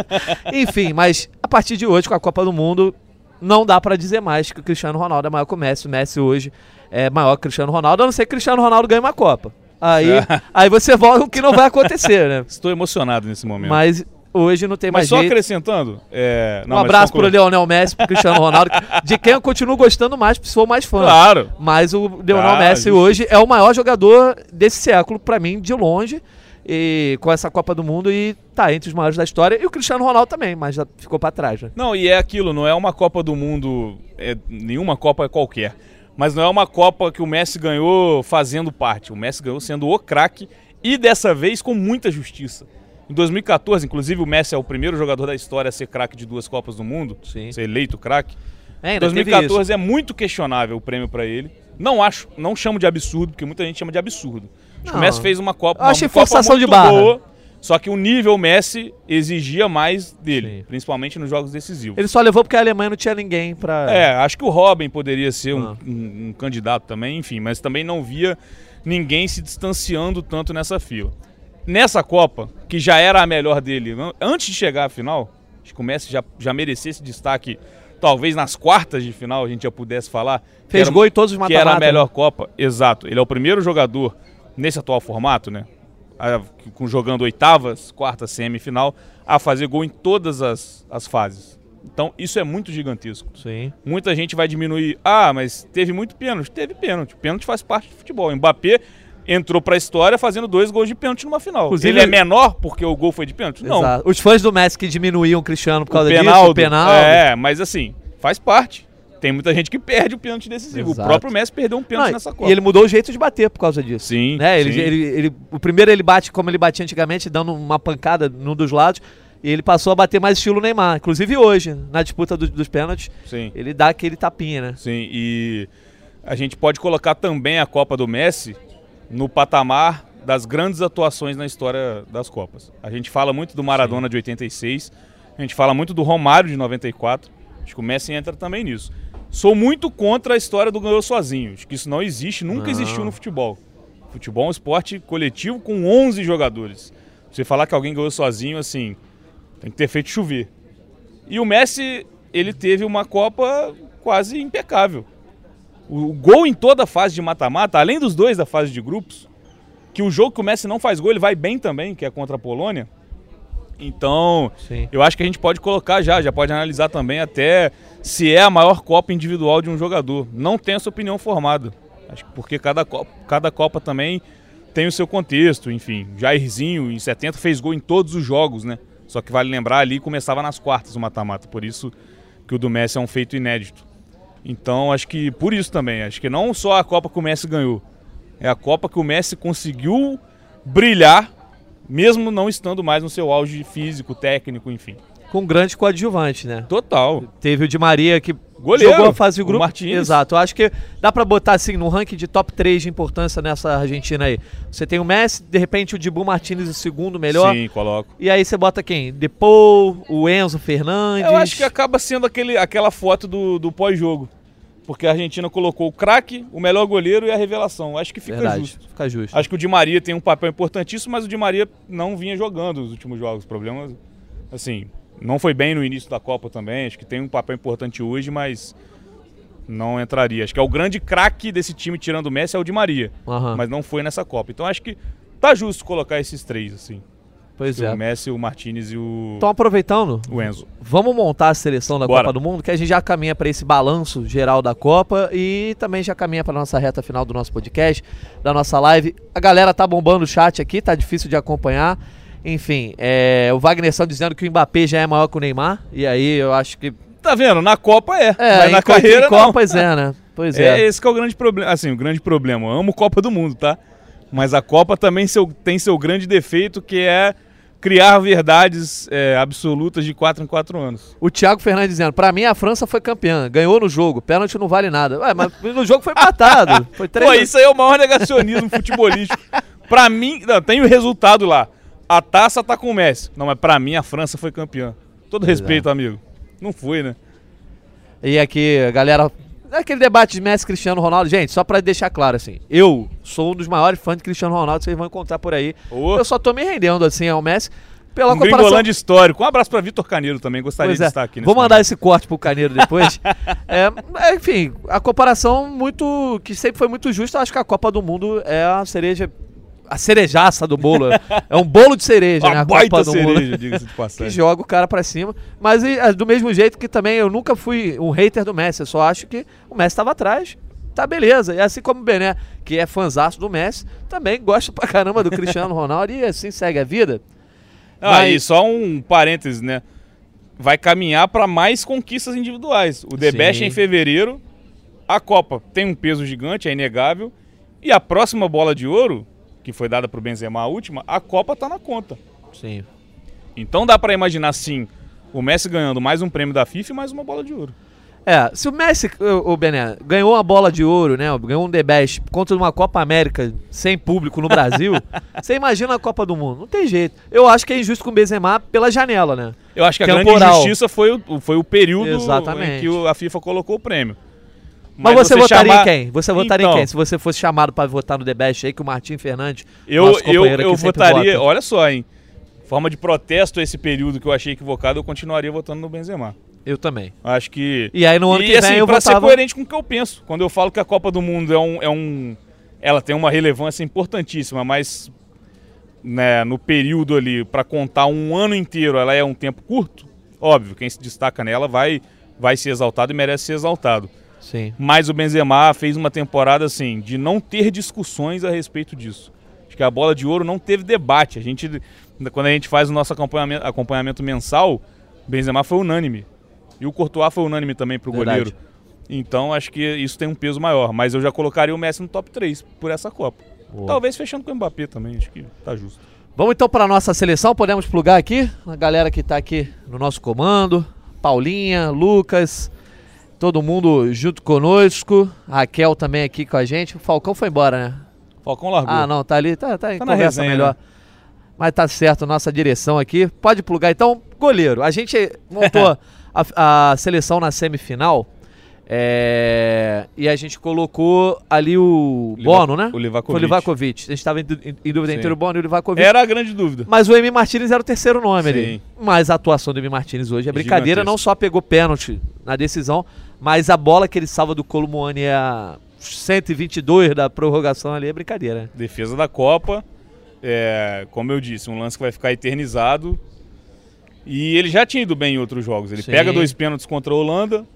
[SPEAKER 1] Enfim, mas a partir de hoje, com a Copa do Mundo, não dá para dizer mais que o Cristiano Ronaldo é maior que o Messi. O Messi hoje é maior que o Cristiano Ronaldo, a não ser que o Cristiano Ronaldo ganhe uma Copa. Aí, aí você volta o que não vai acontecer, né?
[SPEAKER 2] Estou emocionado nesse momento.
[SPEAKER 1] Mas hoje não tem mais
[SPEAKER 2] mas só
[SPEAKER 1] jeito.
[SPEAKER 2] acrescentando, é...
[SPEAKER 1] não, um abraço pro Leonel Messi, pro Cristiano Ronaldo, de quem eu continuo gostando mais, porque sou mais fã.
[SPEAKER 2] Claro.
[SPEAKER 1] Mas o Leonel ah, Messi hoje é o maior jogador desse século, para mim, de longe, e com essa Copa do Mundo e tá entre os maiores da história. E o Cristiano Ronaldo também, mas já ficou para trás. Né?
[SPEAKER 2] Não, e é aquilo, não é uma Copa do Mundo, é nenhuma Copa qualquer mas não é uma Copa que o Messi ganhou fazendo parte. O Messi ganhou sendo o craque e dessa vez com muita justiça. Em 2014, inclusive, o Messi é o primeiro jogador da história a ser craque de duas Copas do Mundo, Sim. ser eleito craque. É, em 2014 é muito questionável o prêmio para ele. Não acho, não chamo de absurdo, porque muita gente chama de absurdo. Acho que o Messi fez uma Copa, uma,
[SPEAKER 1] achei uma forçação de barra. boa
[SPEAKER 2] só que o nível Messi exigia mais dele, Sim. principalmente nos jogos decisivos.
[SPEAKER 1] Ele só levou porque a Alemanha não tinha ninguém para.
[SPEAKER 2] É, acho que o Robin poderia ser ah. um, um, um, candidato também, enfim, mas também não via ninguém se distanciando tanto nessa fila. Nessa Copa, que já era a melhor dele, antes de chegar à final, acho que o Messi já, já merecia esse destaque. Talvez nas quartas de final a gente já pudesse falar.
[SPEAKER 1] Fez gol em todos os mata
[SPEAKER 2] Que era a melhor né? Copa, exato. Ele é o primeiro jogador nesse atual formato, né? A, com jogando oitavas, quarta, semifinal, a fazer gol em todas as, as fases. Então isso é muito gigantesco.
[SPEAKER 1] Sim.
[SPEAKER 2] Muita gente vai diminuir. Ah, mas teve muito pênalti. Teve pênalti. Pênalti faz parte do futebol. O Mbappé entrou para a história fazendo dois gols de pênalti numa final. Inclusive, ele é menor porque o gol foi de pênalti? Não. Exato.
[SPEAKER 1] Os fãs do Messi que diminuíam o Cristiano por causa
[SPEAKER 2] o
[SPEAKER 1] Penaldo, disso, o
[SPEAKER 2] penal. É, mas assim, faz parte tem muita gente que perde o pênalti decisivo. Exato. O próprio Messi perdeu um pênalti nessa Copa.
[SPEAKER 1] E ele mudou o jeito de bater por causa disso.
[SPEAKER 2] Sim,
[SPEAKER 1] né? ele,
[SPEAKER 2] sim.
[SPEAKER 1] Ele, ele, o primeiro ele bate como ele batia antigamente, dando uma pancada num dos lados. E ele passou a bater mais estilo Neymar. Inclusive hoje, na disputa do, dos pênaltis, sim. ele dá aquele tapinha, né?
[SPEAKER 2] Sim, e a gente pode colocar também a Copa do Messi no patamar das grandes atuações na história das Copas. A gente fala muito do Maradona sim. de 86, a gente fala muito do Romário de 94. Acho que o Messi entra também nisso. Sou muito contra a história do ganhou sozinho. Acho que isso não existe, nunca não. existiu no futebol. Futebol é um esporte coletivo com 11 jogadores. Você falar que alguém ganhou sozinho, assim, tem que ter feito chover. E o Messi, ele teve uma Copa quase impecável. O, gol em toda a fase de mata-mata, além dos dois da fase de grupos, que o jogo que o Messi não faz gol, ele vai bem também, que é contra a Polônia. Então, Sim. eu acho que a gente pode colocar já, já pode analisar também até se é a maior Copa individual de um jogador. Não tenho essa opinião formada. Acho que porque cada Copa, cada Copa também tem o seu contexto, enfim. Jairzinho, em 70, fez gol em todos os jogos, né? Só que vale lembrar ali começava nas quartas o mata-mata, por isso que o do Messi é um feito inédito. Então, acho que por isso também, acho que não só a Copa que o Messi ganhou, é a Copa que o Messi conseguiu brilhar mesmo não estando mais no seu auge físico, técnico, enfim.
[SPEAKER 1] Com um grande coadjuvante, né?
[SPEAKER 2] Total.
[SPEAKER 1] Teve o Di Maria que
[SPEAKER 2] Goleiro,
[SPEAKER 1] jogou a fase grupo.
[SPEAKER 2] Martins.
[SPEAKER 1] Exato. Eu acho que dá para botar assim no ranking de top 3 de importância nessa Argentina aí. Você tem o Messi, de repente o Dibu Martinez o segundo melhor.
[SPEAKER 2] Sim, coloco.
[SPEAKER 1] E aí você bota quem? Depou, o Enzo Fernandes.
[SPEAKER 2] Eu acho que acaba sendo aquele, aquela foto do, do pós-jogo. Porque a Argentina colocou o craque, o melhor goleiro e a revelação. Acho que fica
[SPEAKER 1] Verdade,
[SPEAKER 2] justo.
[SPEAKER 1] Fica justo.
[SPEAKER 2] Acho que o Di Maria tem um papel importantíssimo, mas o Di Maria não vinha jogando os últimos jogos. Problemas, assim, não foi bem no início da Copa também. Acho que tem um papel importante hoje, mas não entraria. Acho que é o grande craque desse time, tirando o Messi, é o Di Maria.
[SPEAKER 1] Aham.
[SPEAKER 2] Mas não foi nessa Copa. Então acho que tá justo colocar esses três, assim.
[SPEAKER 1] Pois é.
[SPEAKER 2] O Messi, o Martinez e o,
[SPEAKER 1] Então aproveitando,
[SPEAKER 2] o Enzo.
[SPEAKER 1] vamos montar a seleção da
[SPEAKER 2] Bora.
[SPEAKER 1] Copa do Mundo, que a gente já caminha para esse balanço geral da Copa e também já caminha para nossa reta final do nosso podcast, da nossa live. A galera tá bombando o chat aqui, tá difícil de acompanhar. Enfim, é, o Wagner são dizendo que o Mbappé já é maior que o Neymar, e aí eu acho que.
[SPEAKER 2] Tá vendo? Na Copa é.
[SPEAKER 1] É,
[SPEAKER 2] mas
[SPEAKER 1] em
[SPEAKER 2] na
[SPEAKER 1] em
[SPEAKER 2] carreira não.
[SPEAKER 1] Copas é, né? Pois
[SPEAKER 2] É,
[SPEAKER 1] é.
[SPEAKER 2] esse que é o grande problema. Assim, o grande problema. Eu amo Copa do Mundo, tá? Mas a Copa também seu- tem seu grande defeito, que é criar verdades é, absolutas de 4 em 4 anos.
[SPEAKER 1] O Thiago Fernandes dizendo, pra mim a França foi campeã, ganhou no jogo, pênalti não vale nada. Ué, mas no jogo foi empatado. Foi três
[SPEAKER 2] Pô, isso aí é o maior negacionismo futebolístico. Pra mim, não, tem o resultado lá. A taça tá com o Messi. Não, mas pra mim a França foi campeã. Todo
[SPEAKER 1] Pois
[SPEAKER 2] respeito, amigo. Não foi, né?
[SPEAKER 1] E aqui, a galera. Aquele debate de Messi Cristiano Ronaldo, gente, só pra deixar claro assim, eu sou um dos maiores fãs de Cristiano Ronaldo, vocês vão encontrar por aí.
[SPEAKER 2] Ô,
[SPEAKER 1] Eu só tô me rendendo assim ao Messi pela
[SPEAKER 2] um
[SPEAKER 1] comparação.
[SPEAKER 2] gringolândia histórico. Um abraço pra Vitor Caneiro também. Gostaria
[SPEAKER 1] Pois
[SPEAKER 2] de
[SPEAKER 1] é.
[SPEAKER 2] estar aqui nesse
[SPEAKER 1] Vou mandar esse corte pro Caneiro depois. É, é, enfim, a comparação muito. que sempre foi muito justa. Acho que a Copa do Mundo é a cereja. A cerejaça do bolo. é um bolo de cereja, né? A
[SPEAKER 2] baita cereja, diga-se de
[SPEAKER 1] que
[SPEAKER 2] passagem.
[SPEAKER 1] joga o cara pra cima. Mas e, é, do mesmo jeito que também eu nunca fui um hater do Messi, eu só acho que o Messi tava atrás. Tá beleza. E assim como o Bené, que é fanzaço do Messi, também gosta pra caramba do Cristiano Ronaldo e assim segue a vida.
[SPEAKER 2] Ah,
[SPEAKER 1] Mas-
[SPEAKER 2] e só um parêntese, né? Vai caminhar para mais conquistas individuais. O The
[SPEAKER 1] Sim.
[SPEAKER 2] Best em fevereiro. A Copa tem um peso gigante, é inegável. E a próxima bola de ouro, que foi dada pro Benzema a última, a Copa tá na conta.
[SPEAKER 1] Sim.
[SPEAKER 2] Então dá para imaginar sim o Messi ganhando mais um prêmio da FIFA e mais uma bola de ouro.
[SPEAKER 1] É, se o Messi, o, o Bené, ganhou uma bola de ouro, né? Ganhou um The Best contra uma Copa América sem público no Brasil, você imagina a Copa do Mundo. Não tem jeito. Eu acho que é injusto com o Benzema pela janela, né?
[SPEAKER 2] Eu acho que a
[SPEAKER 1] Temporal.
[SPEAKER 2] grande injustiça foi o, foi o período
[SPEAKER 1] Exatamente.
[SPEAKER 2] em que o- a FIFA colocou o prêmio.
[SPEAKER 1] Mas, você, votaria
[SPEAKER 2] chamar-
[SPEAKER 1] em quem? Você votaria
[SPEAKER 2] Então,
[SPEAKER 1] em quem? Se você fosse chamado pra votar no The Best aí, que o Martim Fernandes,
[SPEAKER 2] Eu,
[SPEAKER 1] nosso
[SPEAKER 2] eu, eu votaria,
[SPEAKER 1] vota.
[SPEAKER 2] olha só, hein? Forma de protesto a esse período que eu achei equivocado, eu continuaria votando no Benzema.
[SPEAKER 1] Eu também.
[SPEAKER 2] Acho que.
[SPEAKER 1] E aí no ano
[SPEAKER 2] e
[SPEAKER 1] que vem
[SPEAKER 2] assim,
[SPEAKER 1] eu
[SPEAKER 2] pra ser
[SPEAKER 1] votava...
[SPEAKER 2] coerente com o que eu penso. Quando eu falo que a Copa do Mundo é um. É um ela tem uma relevância importantíssima, mas né, no período ali, pra contar um ano inteiro, ela é um tempo curto. Óbvio, quem se destaca nela vai, vai ser exaltado e merece ser exaltado.
[SPEAKER 1] Sim.
[SPEAKER 2] Mas o Benzema fez uma temporada assim de não ter discussões a respeito disso. Acho que a bola de ouro não teve debate. A gente, quando a gente faz o nosso acompanhamento, acompanhamento mensal, o Benzema foi unânime. E o Courtois foi unânime também pro
[SPEAKER 1] Verdade.
[SPEAKER 2] goleiro. Então acho que isso tem um peso maior. Mas eu já colocaria o Messi no top 3 por essa Copa.
[SPEAKER 1] Boa.
[SPEAKER 2] Talvez fechando com o Mbappé também, acho que tá justo.
[SPEAKER 1] Vamos então para nossa seleção, podemos plugar aqui, a galera que tá aqui no nosso comando, Paulinha, Lucas, todo mundo junto conosco, Raquel também aqui com a gente, o Falcão foi embora, né?
[SPEAKER 2] Falcão largou.
[SPEAKER 1] Ah, não, tá ali, tá, tá em
[SPEAKER 2] Tá na
[SPEAKER 1] conversa
[SPEAKER 2] resenha,
[SPEAKER 1] melhor.
[SPEAKER 2] né?
[SPEAKER 1] Mas tá certo, nossa direção aqui. Pode plugar então, goleiro. A gente montou a, a seleção na semifinal é, e a gente colocou ali o
[SPEAKER 2] Liva-
[SPEAKER 1] Bono, né?
[SPEAKER 2] o Livakovic.
[SPEAKER 1] Foi o Livakovic. A gente estava em, em- dúvida
[SPEAKER 2] Sim.
[SPEAKER 1] entre o Bono e o Livakovic.
[SPEAKER 2] Era a grande dúvida.
[SPEAKER 1] Mas o Emi Martinez era o terceiro nome ali.
[SPEAKER 2] Sim.
[SPEAKER 1] Mas a atuação do Emi Martinez hoje é brincadeira.
[SPEAKER 2] Gigantesco.
[SPEAKER 1] Não só pegou pênalti na decisão, mas a bola que ele salva do Colomboani é a 122 da prorrogação ali é brincadeira. né?
[SPEAKER 2] Defesa da Copa. É, como eu disse, um lance que vai ficar eternizado. E ele já tinha ido bem em outros jogos. Ele
[SPEAKER 1] Sim.
[SPEAKER 2] pega dois pênaltis contra a Holanda.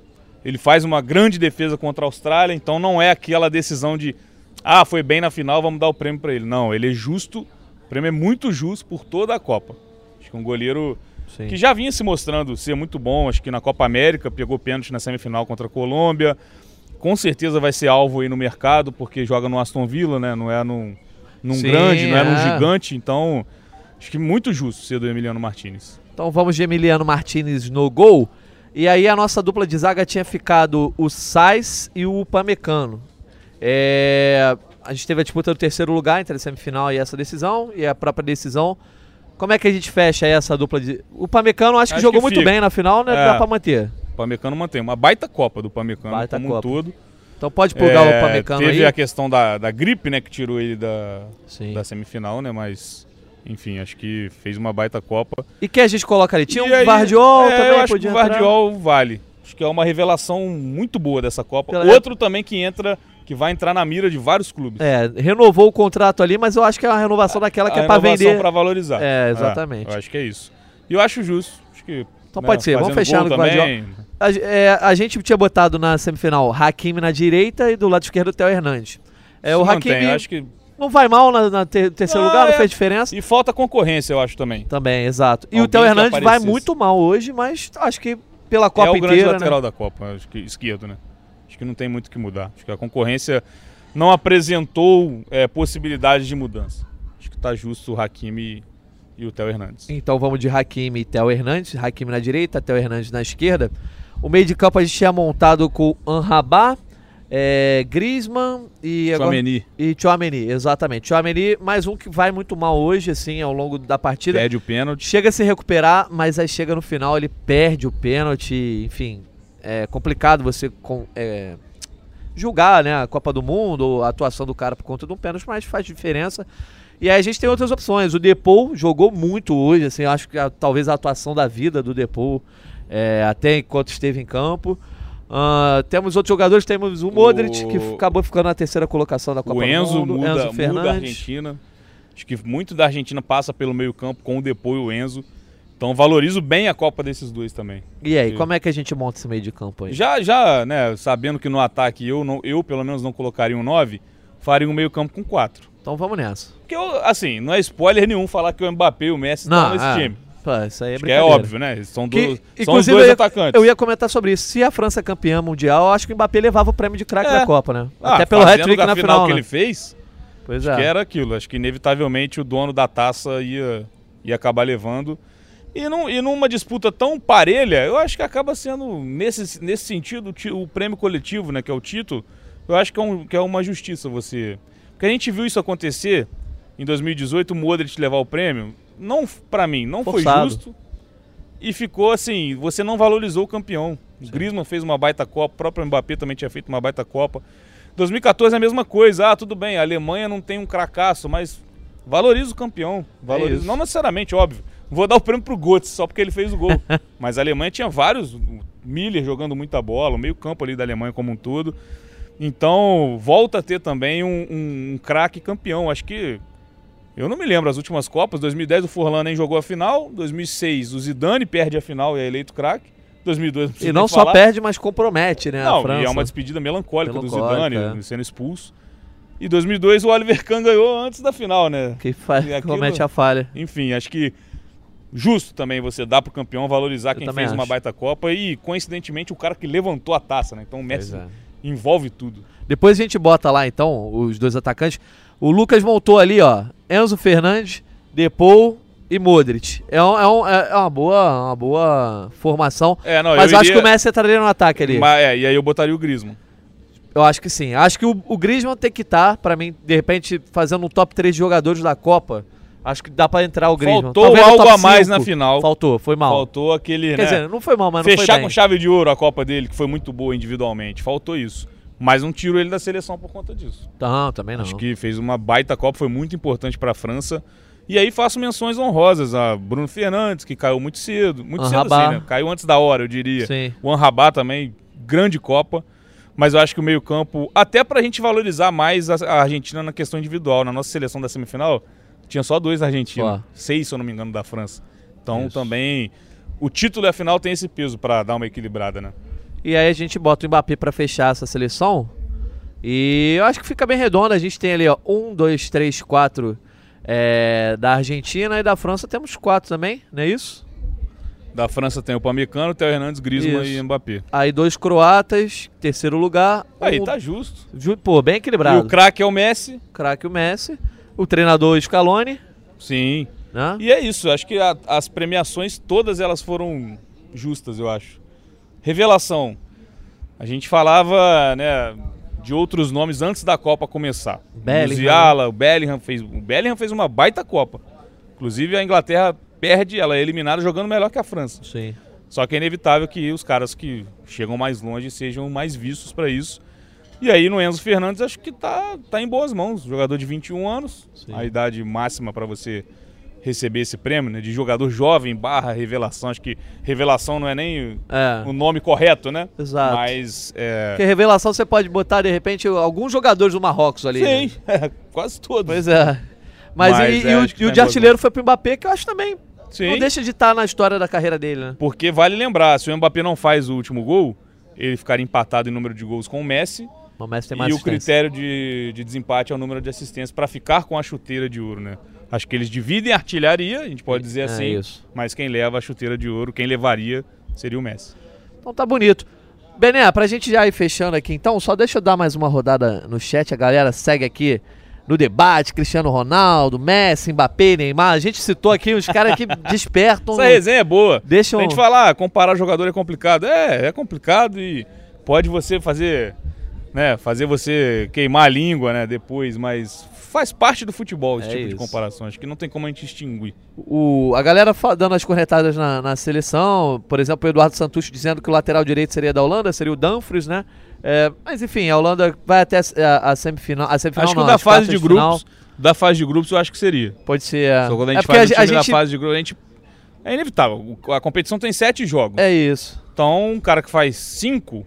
[SPEAKER 2] Ele faz uma grande defesa contra a Austrália. Então não é aquela decisão de. Ah, foi bem na final, vamos dar o prêmio para ele. Não, ele é justo. O prêmio é muito justo por toda a Copa. Acho que um goleiro
[SPEAKER 1] Sim.
[SPEAKER 2] que já vinha se mostrando ser muito bom. Acho que na Copa América pegou pênalti na semifinal contra a Colômbia. Com certeza vai ser alvo aí no mercado, porque joga no Aston Villa, né? Não é num, num
[SPEAKER 1] Sim,
[SPEAKER 2] grande, não é num
[SPEAKER 1] é.
[SPEAKER 2] gigante. Então, acho que muito justo ser do Emiliano Martinez.
[SPEAKER 1] Então vamos de Emiliano Martinez no gol. E aí a nossa dupla de zaga tinha ficado o Sais e o Pamecano. É, a gente teve a disputa do terceiro lugar entre a semifinal e essa decisão, e a própria decisão. Como é que a gente fecha essa dupla de. O Pamecano acho que
[SPEAKER 2] Acho
[SPEAKER 1] jogou
[SPEAKER 2] que
[SPEAKER 1] muito bem na final, né?
[SPEAKER 2] É.
[SPEAKER 1] Dá pra manter.
[SPEAKER 2] O Pamecano mantém. Uma baita Copa do Pamecano
[SPEAKER 1] Baita
[SPEAKER 2] como
[SPEAKER 1] Copa.
[SPEAKER 2] um todo.
[SPEAKER 1] Então pode plugar
[SPEAKER 2] É,
[SPEAKER 1] o Pamecano
[SPEAKER 2] teve
[SPEAKER 1] aí.
[SPEAKER 2] a questão da, da gripe, né, que tirou ele da,
[SPEAKER 1] Sim.
[SPEAKER 2] da semifinal, né, mas... Enfim, acho que fez uma baita Copa.
[SPEAKER 1] E quem a gente coloca ali? Tinha
[SPEAKER 2] E
[SPEAKER 1] um
[SPEAKER 2] aí,
[SPEAKER 1] Vardiol
[SPEAKER 2] é,
[SPEAKER 1] também,
[SPEAKER 2] eu acho que o
[SPEAKER 1] entrar.
[SPEAKER 2] Vardiol vale. Acho que é uma revelação muito boa dessa Copa.
[SPEAKER 1] Pela-
[SPEAKER 2] Outro também que entra, que vai entrar na mira de vários clubes.
[SPEAKER 1] É, renovou o contrato ali, mas eu acho que é uma renovação daquela que
[SPEAKER 2] a
[SPEAKER 1] é
[SPEAKER 2] renovação
[SPEAKER 1] vender.
[SPEAKER 2] pra valorizar.
[SPEAKER 1] É, exatamente.
[SPEAKER 2] eu acho que é isso. E eu acho justo. Acho que,
[SPEAKER 1] Então
[SPEAKER 2] né,
[SPEAKER 1] pode ser, vamos fechar no Guardiola. A, é, a gente tinha botado na semifinal Hakimi na direita e do lado esquerdo o Theo Hernandes. É, o
[SPEAKER 2] Se mantém,
[SPEAKER 1] Hakimi
[SPEAKER 2] acho que
[SPEAKER 1] não vai mal na, na ter- terceiro
[SPEAKER 2] Não,
[SPEAKER 1] lugar, não
[SPEAKER 2] é.
[SPEAKER 1] fez diferença.
[SPEAKER 2] E falta concorrência, eu acho também.
[SPEAKER 1] Também, exato. E o
[SPEAKER 2] Alguém
[SPEAKER 1] Theo
[SPEAKER 2] que
[SPEAKER 1] Hernandes vai
[SPEAKER 2] aparecesse.
[SPEAKER 1] muito mal hoje, mas acho que pela Copa
[SPEAKER 2] é o grande
[SPEAKER 1] inteira,
[SPEAKER 2] lateral
[SPEAKER 1] né?
[SPEAKER 2] da Copa, acho que esquerdo, né? Acho que não tem muito o que mudar. Acho que a concorrência não apresentou é, possibilidades de mudança. Acho que tá justo o Hakimi e o Theo Hernandes.
[SPEAKER 1] Então vamos de Hakimi e Theo Hernandes. Hakimi na direita, Theo Hernandes na esquerda. O meio de campo a gente tinha montado com Anrabá, é, Griezmann e agora-
[SPEAKER 2] Chouameni
[SPEAKER 1] E Chouameni, exatamente. Chouameni, mais um que vai muito mal hoje, assim, ao longo da partida.
[SPEAKER 2] pede o pênalti.
[SPEAKER 1] Chega a se recuperar, mas aí chega no final, ele perde o pênalti, enfim. É complicado você com- é, julgar né, a Copa do Mundo ou a atuação do cara por conta de um pênalti, mas faz diferença. E aí a gente tem outras opções. O Depou jogou muito hoje, assim, acho que a- talvez a atuação da vida do Depou, é, até enquanto esteve em campo. Ah, temos outros jogadores, temos o Modric, que
[SPEAKER 2] O-
[SPEAKER 1] acabou ficando na terceira colocação da Copa
[SPEAKER 2] O Enzo
[SPEAKER 1] do Mundo.
[SPEAKER 2] muda,
[SPEAKER 1] Enzo
[SPEAKER 2] muda a
[SPEAKER 1] Fernandes.
[SPEAKER 2] Argentina. Acho que muito da Argentina passa pelo meio campo com o Depô e o Enzo. Então valorizo bem a Copa desses dois também.
[SPEAKER 1] E aí,
[SPEAKER 2] E-
[SPEAKER 1] como é que a gente monta esse meio de campo aí?
[SPEAKER 2] Já, já, né, sabendo que no ataque eu, não, eu pelo menos não colocaria um 9, faria um meio campo com 4.
[SPEAKER 1] Então vamos nessa.
[SPEAKER 2] Porque, eu, assim, não é spoiler nenhum falar que o Mbappé e o Messi estão nesse
[SPEAKER 1] é.
[SPEAKER 2] time.
[SPEAKER 1] Pô, isso aí é
[SPEAKER 2] Acho que é óbvio, né? São,
[SPEAKER 1] Que,
[SPEAKER 2] dois, são os dois
[SPEAKER 1] eu ia,
[SPEAKER 2] atacantes.
[SPEAKER 1] eu ia comentar sobre isso. Se a França é campeã mundial, eu acho que o Mbappé levava o prêmio de craque
[SPEAKER 2] É.
[SPEAKER 1] da Copa, né?
[SPEAKER 2] Ah,
[SPEAKER 1] Até pelo hat-trick na
[SPEAKER 2] final,
[SPEAKER 1] final,
[SPEAKER 2] que
[SPEAKER 1] né?
[SPEAKER 2] ele fez,
[SPEAKER 1] Pois
[SPEAKER 2] acho
[SPEAKER 1] é.
[SPEAKER 2] que era aquilo. Acho que inevitavelmente o dono da taça ia, ia acabar levando. E, num, e numa disputa tão parelha, eu acho que acaba sendo, nesse, nesse sentido, o prêmio coletivo, né, que é o título, eu acho que é, um- que é uma justiça você. Porque a gente viu isso acontecer em 2018, o Modric levar o prêmio. Não, para mim, não foi
[SPEAKER 1] Forçado.
[SPEAKER 2] justo. E ficou assim, você não valorizou o campeão. O Griezmann fez uma baita Copa, o próprio Mbappé também tinha feito uma baita Copa. 2014 é a mesma coisa. Ah, tudo bem, a Alemanha não tem um cracaço, mas valoriza o campeão. Valoriza.
[SPEAKER 1] isso.
[SPEAKER 2] não necessariamente, óbvio. Vou dar o prêmio pro Götze só porque ele fez o gol. mas a Alemanha tinha vários, Miller jogando muita bola, o meio-campo ali da Alemanha como um todo. Então, volta a ter também um, um- um craque campeão. Acho que eu não me lembro as últimas Copas. 2010 o Forlan nem jogou a final. 2006 o Zidane perde a final e é eleito craque. 2002 não precisa
[SPEAKER 1] E não só
[SPEAKER 2] falar.
[SPEAKER 1] perde, mas compromete, né?
[SPEAKER 2] Não, e é uma despedida melancólica, do
[SPEAKER 1] Melancólica,
[SPEAKER 2] Zidane
[SPEAKER 1] é.
[SPEAKER 2] sendo expulso. E 2002 o Oliver Kahn ganhou antes da final, né?
[SPEAKER 1] Que faz,
[SPEAKER 2] aquilo-
[SPEAKER 1] comete a falha.
[SPEAKER 2] Enfim, acho que justo também você dar pro campeão valorizar
[SPEAKER 1] Eu
[SPEAKER 2] quem fez uma
[SPEAKER 1] acho.
[SPEAKER 2] baita Copa e coincidentemente o cara que levantou a taça, né? Então o Messi
[SPEAKER 1] é.
[SPEAKER 2] envolve tudo.
[SPEAKER 1] Depois a gente bota lá, então, os dois atacantes. O Lucas montou ali, ó. Enzo Fernandes, Depou e Modric. É, um- é um- é uma, boa, uma boa formação.
[SPEAKER 2] É, não,
[SPEAKER 1] mas eu, acho
[SPEAKER 2] iria-
[SPEAKER 1] que o Messi entraria no ataque ali.
[SPEAKER 2] Mas, é, e aí eu botaria o Griezmann.
[SPEAKER 1] Eu acho que sim. Acho que o, o Griezmann tem que estar, pra mim, de repente, fazendo um top 3 de jogadores da Copa. Acho que dá pra entrar o Griezmann.
[SPEAKER 2] Faltou
[SPEAKER 1] Talvez no
[SPEAKER 2] algo a mais
[SPEAKER 1] 5.
[SPEAKER 2] na final.
[SPEAKER 1] Faltou, foi mal.
[SPEAKER 2] Faltou aquele,
[SPEAKER 1] Quer
[SPEAKER 2] né?
[SPEAKER 1] dizer, não foi mal, mas não foi
[SPEAKER 2] fechar
[SPEAKER 1] bem.
[SPEAKER 2] com chave de ouro a Copa dele, que foi muito boa individualmente. Faltou isso. Mas não tiro ele da seleção por conta disso.
[SPEAKER 1] Não, também não.
[SPEAKER 2] Acho que fez uma baita Copa, foi muito importante para a França. E aí faço menções honrosas a Bruno Fernandes, que caiu muito cedo. Muito cedo assim, né? Caiu antes da hora, eu diria.
[SPEAKER 1] Sim.
[SPEAKER 2] O Anrabá também, grande Copa. Mas eu acho que o meio-campo, até pra gente valorizar mais a a Argentina na questão individual. Na nossa seleção da semifinal, tinha só dois argentinos.
[SPEAKER 1] Só.
[SPEAKER 2] Seis, se eu não me engano, da França. Então
[SPEAKER 1] Isso.
[SPEAKER 2] também. O título e a final tem esse peso pra dar uma equilibrada, né?
[SPEAKER 1] E aí a gente bota o Mbappé pra fechar essa seleção. E eu acho que fica bem redondo. A gente tem ali, ó, um, dois, três, quatro é, da Argentina e da França temos quatro também, não é isso?
[SPEAKER 2] Da França tem o Pamecano, o Theo Hernandes, Griezmann
[SPEAKER 1] Isso.
[SPEAKER 2] e Mbappé.
[SPEAKER 1] Aí dois croatas, terceiro lugar.
[SPEAKER 2] Aí
[SPEAKER 1] um-
[SPEAKER 2] tá justo.
[SPEAKER 1] ju- Pô, bem
[SPEAKER 2] E
[SPEAKER 1] equilibrado.
[SPEAKER 2] o craque é o Messi.
[SPEAKER 1] craque o Messi. O treinador Scaloni,
[SPEAKER 2] Sim.
[SPEAKER 1] né?
[SPEAKER 2] E é isso, acho que a- as premiações todas elas foram justas, eu acho. Revelação. A gente falava, né, de outros nomes antes da Copa começar.
[SPEAKER 1] Bellingham.
[SPEAKER 2] Musiala, o Bellingham fez, o Bellingham fez uma baita Copa. Inclusive a Inglaterra perde, ela é eliminada jogando melhor que a França.
[SPEAKER 1] Sim.
[SPEAKER 2] Só que é inevitável que os caras que chegam mais longe sejam mais vistos para isso. E aí no Enzo Fernandes acho que tá, tá em boas mãos. Jogador de 21 anos,
[SPEAKER 1] Sim.
[SPEAKER 2] a idade máxima para você receber esse prêmio, né? De jogador jovem barra revelação. Acho que revelação não é nem
[SPEAKER 1] É.
[SPEAKER 2] o nome correto, né?
[SPEAKER 1] Exato.
[SPEAKER 2] Mas é.
[SPEAKER 1] Porque revelação você pode botar, de repente, alguns jogadores do Marrocos ali. né?
[SPEAKER 2] Sim, é, quase todos.
[SPEAKER 1] Pois é. Mas,
[SPEAKER 2] Mas,
[SPEAKER 1] e,
[SPEAKER 2] é,
[SPEAKER 1] e o, e o
[SPEAKER 2] tá
[SPEAKER 1] de artilheiro foi pro Mbappé, que eu acho também.
[SPEAKER 2] Sim.
[SPEAKER 1] Não deixa de estar na história da carreira dele, né?
[SPEAKER 2] Porque vale lembrar, se o Mbappé não faz o último gol, ele ficaria empatado em número de gols com o Messi.
[SPEAKER 1] Messi tem mais
[SPEAKER 2] E o critério de, de desempate é o número de assistências para ficar com a chuteira de ouro, né? Acho que eles dividem a artilharia, a gente pode dizer
[SPEAKER 1] É
[SPEAKER 2] assim,
[SPEAKER 1] isso.
[SPEAKER 2] mas quem leva a chuteira de ouro, quem levaria, seria o Messi.
[SPEAKER 1] Então tá bonito. Bené, pra gente já ir fechando aqui, então, só deixa eu dar mais uma rodada no chat. A galera segue aqui no debate, Cristiano Ronaldo, Messi, Mbappé, Neymar. A gente citou aqui uns caras que despertam.
[SPEAKER 2] Essa resenha é boa.
[SPEAKER 1] Deixam.
[SPEAKER 2] A gente falar, comparar jogador é complicado. É, é complicado e pode você fazer, né, fazer você queimar a língua, né, depois, mas faz parte do futebol esse
[SPEAKER 1] É
[SPEAKER 2] tipo de
[SPEAKER 1] isso.
[SPEAKER 2] comparação. Acho que não tem como a gente extinguir.
[SPEAKER 1] O, a galera dando as cornetadas na, na seleção, por exemplo, o Eduardo Santucci dizendo que o lateral direito seria da Holanda, seria o Dumfries, né? É, mas enfim, a Holanda vai até a, a semifinal. A semifinal
[SPEAKER 2] acho que
[SPEAKER 1] não,
[SPEAKER 2] o da
[SPEAKER 1] as
[SPEAKER 2] fase de
[SPEAKER 1] final
[SPEAKER 2] grupos, da fase de grupos eu acho que seria.
[SPEAKER 1] Pode ser. É,
[SPEAKER 2] Só quando a
[SPEAKER 1] é
[SPEAKER 2] gente
[SPEAKER 1] porque
[SPEAKER 2] faz o
[SPEAKER 1] a,
[SPEAKER 2] time
[SPEAKER 1] gente.
[SPEAKER 2] da fase de grupos, a gente é inevitável. A competição tem sete jogos.
[SPEAKER 1] É isso.
[SPEAKER 2] Então, um cara que faz cinco,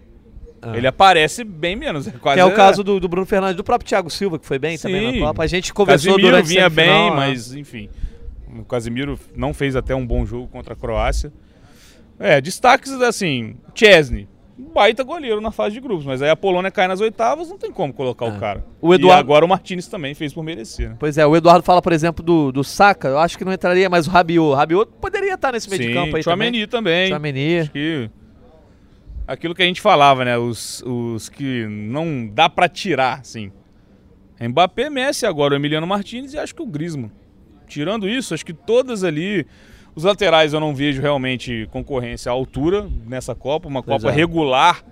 [SPEAKER 1] Ah.
[SPEAKER 2] ele aparece bem menos. É quase
[SPEAKER 1] Que é o caso do, do Bruno Fernandes, do próprio Thiago Silva, que foi bem também
[SPEAKER 2] Sim.
[SPEAKER 1] na Copa. A gente conversou
[SPEAKER 2] Casimiro
[SPEAKER 1] durante
[SPEAKER 2] vinha bem,
[SPEAKER 1] né?
[SPEAKER 2] mas enfim. O Casimiro não fez até um bom jogo contra a Croácia. É, destaques assim, Chesney, baita goleiro na fase de grupos, mas aí a Polônia cai nas oitavas, não tem como colocar
[SPEAKER 1] É.
[SPEAKER 2] o cara.
[SPEAKER 1] O
[SPEAKER 2] E
[SPEAKER 1] Eduardo-
[SPEAKER 2] agora o Martinez também fez por merecer. Né?
[SPEAKER 1] Pois é, o Eduardo fala, por exemplo, do, do Saka. Eu acho que não entraria, mas o Rabiot. O Rabiot poderia estar nesse meio de campo aí
[SPEAKER 2] Tchouameni também.
[SPEAKER 1] também. Tchouameni.
[SPEAKER 2] Acho que aquilo que a gente falava, né? Os, os que não dá pra tirar, assim. Mbappé, Messi, agora o Emiliano Martinez e acho que o Griezmann. Tirando isso, acho que todas ali. Os laterais eu não vejo realmente concorrência à altura nessa Copa, uma Copa regular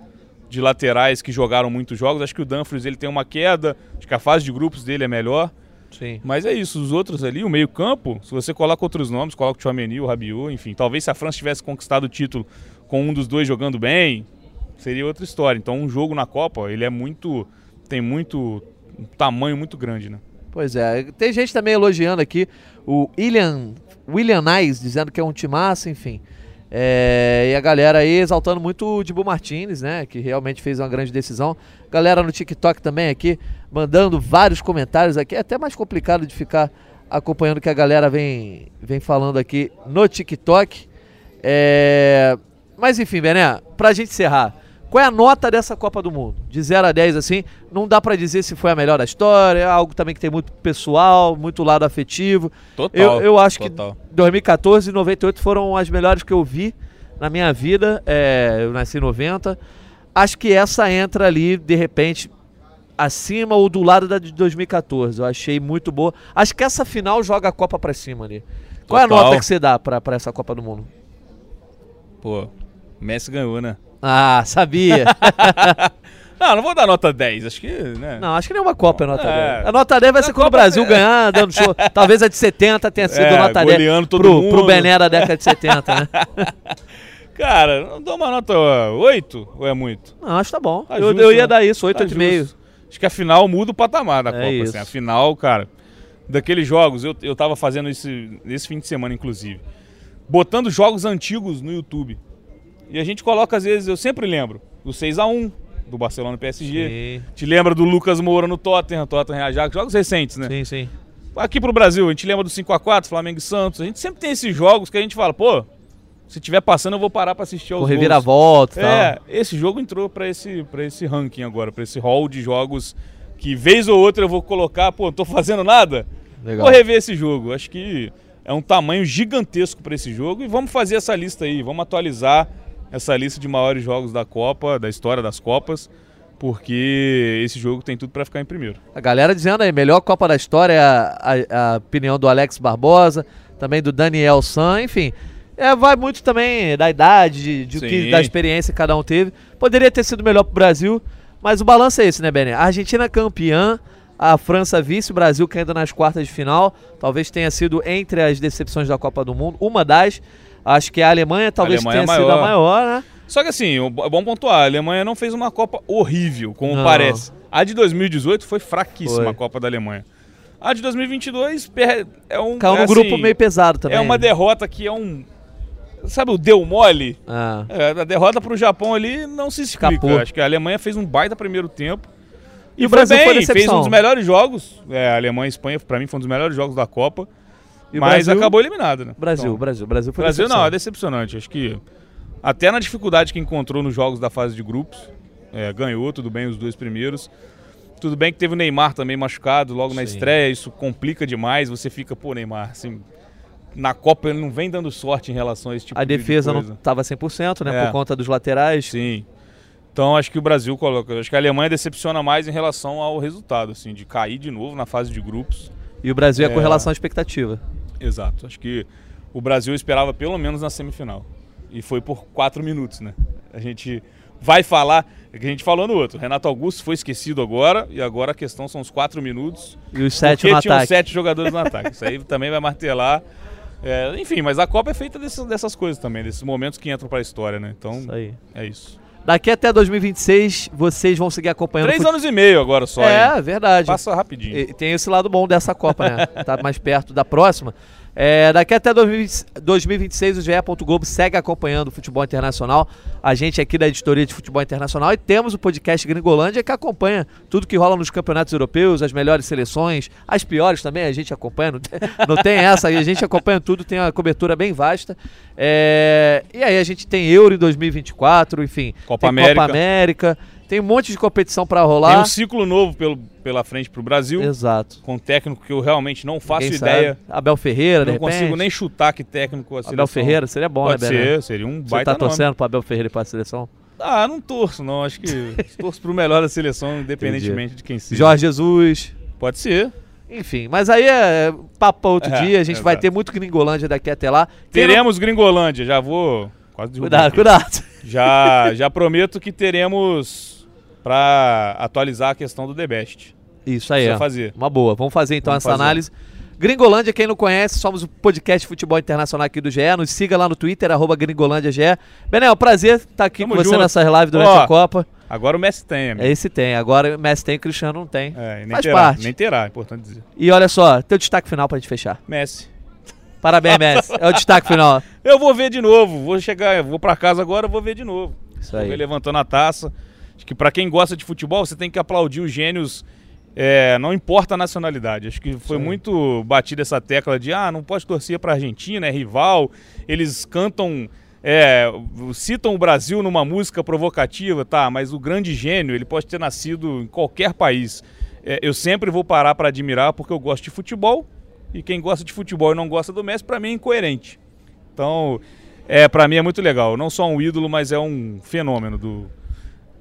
[SPEAKER 2] de laterais que jogaram muitos jogos. Acho que o Dumfries ele tem uma queda, acho que a fase de grupos dele é melhor.
[SPEAKER 1] Sim.
[SPEAKER 2] Mas é isso, os outros ali, o meio-campo, se você coloca outros nomes, coloca o Chouameni, o Rabiot, enfim, talvez se a França tivesse conquistado o título com um dos dois jogando bem, seria outra história. Então, um jogo na Copa, ele é muito tem muito um tamanho muito grande, né?
[SPEAKER 1] Pois é. Tem gente também elogiando aqui o William, William Nice, dizendo que é um timaço, enfim. É, e a galera aí exaltando muito o Dibu Martinez, né? Que realmente fez uma grande decisão. Galera no TikTok também aqui, mandando vários comentários aqui. É até mais complicado de ficar acompanhando o que a galera vem, vem falando aqui no TikTok. É, mas enfim, Bené, pra gente encerrar, qual é a nota dessa Copa do Mundo? De 0 a 10, assim, não dá pra dizer se foi a melhor da história, é algo também que tem muito pessoal, muito lado afetivo.
[SPEAKER 2] Total.
[SPEAKER 1] Eu, eu acho
[SPEAKER 2] total.
[SPEAKER 1] que 2014 e 98 foram as melhores que eu vi na minha vida. É, eu nasci em 90. Acho que essa entra ali, de repente, acima ou do lado da de 2014. Eu achei muito boa. Acho que essa final joga a Copa pra cima ali. Qual é a
[SPEAKER 2] Total.
[SPEAKER 1] nota que você dá pra, pra essa Copa do Mundo?
[SPEAKER 2] Pô, Messi ganhou, né?
[SPEAKER 1] Ah, sabia.
[SPEAKER 2] Não, não vou dar nota 10, acho que, né?
[SPEAKER 1] não, acho que nenhuma Copa é nota
[SPEAKER 2] É.
[SPEAKER 1] 10. A nota 10 vai ser quando o Brasil
[SPEAKER 2] é-
[SPEAKER 1] ganhar, dando show. Talvez a de 70 tenha sido
[SPEAKER 2] É,
[SPEAKER 1] nota 10
[SPEAKER 2] goleando todo
[SPEAKER 1] pro,
[SPEAKER 2] mundo.
[SPEAKER 1] pro Bené da década de 70, né?
[SPEAKER 2] Cara, não dou uma nota 8 ou é muito?
[SPEAKER 1] Não, acho que tá bom.
[SPEAKER 2] Tá
[SPEAKER 1] eu,
[SPEAKER 2] justo,
[SPEAKER 1] eu ia
[SPEAKER 2] né?
[SPEAKER 1] dar isso,
[SPEAKER 2] Tá
[SPEAKER 1] 8,5.
[SPEAKER 2] justo. Acho que a final muda o patamar da
[SPEAKER 1] É
[SPEAKER 2] Copa.
[SPEAKER 1] isso.
[SPEAKER 2] Assim. A final, cara, daqueles jogos, eu, eu tava fazendo isso nesse fim de semana, inclusive. Botando jogos antigos no YouTube. E a gente coloca, às vezes, eu sempre lembro, do 6x1, do Barcelona PSG.
[SPEAKER 1] Sim,
[SPEAKER 2] Te lembra do Lucas Moura no Tottenham, Tottenham Ajax, jogos recentes, né?
[SPEAKER 1] sim, sim.
[SPEAKER 2] Aqui pro Brasil, a gente lembra do 5x4, Flamengo e Santos. A gente sempre tem esses jogos que a gente fala, pô, se tiver passando eu vou parar pra assistir aos
[SPEAKER 1] Com
[SPEAKER 2] gols.
[SPEAKER 1] e
[SPEAKER 2] É,
[SPEAKER 1] tal.
[SPEAKER 2] esse jogo entrou pra esse, pra esse ranking agora, pra esse hall de jogos que vez ou outra eu vou colocar, pô, não tô fazendo nada,
[SPEAKER 1] Legal.
[SPEAKER 2] vou rever esse jogo. Acho que é um tamanho gigantesco pra esse jogo e vamos fazer essa lista aí, vamos atualizar essa lista de maiores jogos da Copa, da história das Copas, porque esse jogo tem tudo pra ficar em primeiro.
[SPEAKER 1] A galera dizendo aí, melhor Copa da história, a, a- a opinião do Alex Barbosa, também do Daniel San, enfim. É, vai muito também da idade, de, de que, da experiência que cada um teve. Poderia ter sido melhor pro Brasil, mas o balanço é esse, né, Benê? A Argentina campeã, a França vice, o Brasil caindo nas quartas de final. Talvez tenha sido entre as decepções da Copa do Mundo, uma das. Acho que a Alemanha talvez a Alemanha tenha é sido a maior, né?
[SPEAKER 2] Só que assim, é bom pontuar, a Alemanha não fez uma Copa horrível, como não. parece. A de 2018 foi fraquíssima foi. a Copa da Alemanha. A de 2022 é um.
[SPEAKER 1] Caiu
[SPEAKER 2] é,
[SPEAKER 1] um grupo meio pesado também.
[SPEAKER 2] É uma derrota que é um. Sabe o deu mole? Ah. É, a derrota para o Japão ali não se explica. Escapou. Acho que a Alemanha fez um baita primeiro tempo. E, e o Brasil bem, foi fez um dos melhores jogos. É, a Alemanha e Espanha, para mim, foi um dos melhores jogos da Copa. E mas Brasil, acabou eliminado, né?
[SPEAKER 1] Brasil, então, Brasil, Brasil foi
[SPEAKER 2] Brasil não, é decepcionante. Acho que até na dificuldade que encontrou nos jogos da fase de grupos, é, ganhou, tudo bem, os dois primeiros. Tudo bem que teve o Neymar também machucado logo Sim. na estreia, isso complica demais. Você fica, pô, Neymar, assim, na Copa ele não vem dando sorte em relação a esse tipo
[SPEAKER 1] a de A defesa não estava 100%, né, é. por conta dos laterais.
[SPEAKER 2] Sim. Então acho que o Brasil coloca, acho que a Alemanha decepciona mais em relação ao resultado, assim, de cair de novo na fase de grupos.
[SPEAKER 1] E o Brasil é, é com relação à expectativa.
[SPEAKER 2] Exato. Acho que o Brasil esperava pelo menos na semifinal. E foi por quatro minutos, né? A gente vai falar, é que a gente falou no outro. Renato Augusto foi esquecido agora, e agora a questão são os quatro minutos.
[SPEAKER 1] E os sete no
[SPEAKER 2] tinham sete jogadores no ataque. Isso aí também vai martelar. É, enfim, mas a Copa é feita dessas, dessas coisas também, desses momentos que entram para a história, né? Então, isso é isso.
[SPEAKER 1] Daqui até 2026, vocês vão seguir acompanhando.
[SPEAKER 2] Três anos e meio agora só.
[SPEAKER 1] É, hein? verdade.
[SPEAKER 2] Passa rapidinho. E
[SPEAKER 1] tem esse lado bom dessa Copa, né? tá mais perto da próxima. É, daqui até 2026 o GE. Globo segue acompanhando o futebol internacional. A gente aqui da editoria de futebol internacional e temos o podcast Gringolândia que acompanha tudo que rola nos campeonatos europeus, as melhores seleções, as piores também a gente acompanha. Não tem, não tem essa, a gente acompanha tudo, tem uma cobertura bem vasta. É, e aí a gente tem Euro em 2024, enfim,
[SPEAKER 2] Copa América.
[SPEAKER 1] Copa América. Tem um monte de competição para rolar.
[SPEAKER 2] Tem um ciclo novo pelo, pela frente para o Brasil.
[SPEAKER 1] Exato.
[SPEAKER 2] Com um técnico que eu realmente não faço Ninguém ideia. Sabe.
[SPEAKER 1] Abel Ferreira,
[SPEAKER 2] Não consigo nem chutar que técnico
[SPEAKER 1] a seleção. Abel Ferreira seria bom,
[SPEAKER 2] Pode
[SPEAKER 1] né,
[SPEAKER 2] ser, seria um baita
[SPEAKER 1] Você tá torcendo para Abel Ferreira e para a seleção?
[SPEAKER 2] Ah, não torço, não. Acho que torço para o melhor da seleção, independentemente Entendi. de quem seja.
[SPEAKER 1] Jorge Jesus.
[SPEAKER 2] Pode ser.
[SPEAKER 1] Enfim, mas aí é papo outro é, dia. A gente vai ter muito Gringolândia daqui até lá.
[SPEAKER 2] Teremos. Gringolândia, já vou. Quase
[SPEAKER 1] Cuidado, aqui. cuidado.
[SPEAKER 2] Já, já prometo que teremos para atualizar a questão do The Best.
[SPEAKER 1] Isso aí. Precisa fazer. Uma boa. Vamos fazer então Vamos essa fazer. análise. Gringolândia, quem não conhece, somos o podcast de futebol internacional aqui do GE. Nos siga lá no Twitter, arroba GringolândiaGE. Benel, prazer estar aqui Tamo com você junto. nessas lives durante Ó, a Copa.
[SPEAKER 2] Agora o Messi tem, amigo.
[SPEAKER 1] Esse tem. Agora o Messi tem, o Cristiano não tem.
[SPEAKER 2] É, nem Faz terá, parte. Nem terá, é importante dizer.
[SPEAKER 1] E olha só, teu destaque final pra gente fechar.
[SPEAKER 2] Messi.
[SPEAKER 1] Parabéns, Messi. É o destaque final.
[SPEAKER 2] Eu vou ver de novo. Vou chegar, vou para casa agora, vou ver de novo. Isso aí. Vou ver levantando a taça. Acho que para quem gosta de futebol, você tem que aplaudir os gênios, é, não importa a nacionalidade. Acho que foi Sim. muito batida essa tecla de ah, não pode torcer para Argentina, é rival. Eles cantam, é, citam o Brasil numa música provocativa, tá? Mas o grande gênio, ele pode ter nascido em qualquer país. É, eu sempre vou parar para admirar porque eu gosto de futebol e quem gosta de futebol e não gosta do Messi, para mim é incoerente. Então, é, para mim é muito legal. Não só um ídolo, mas é um fenômeno do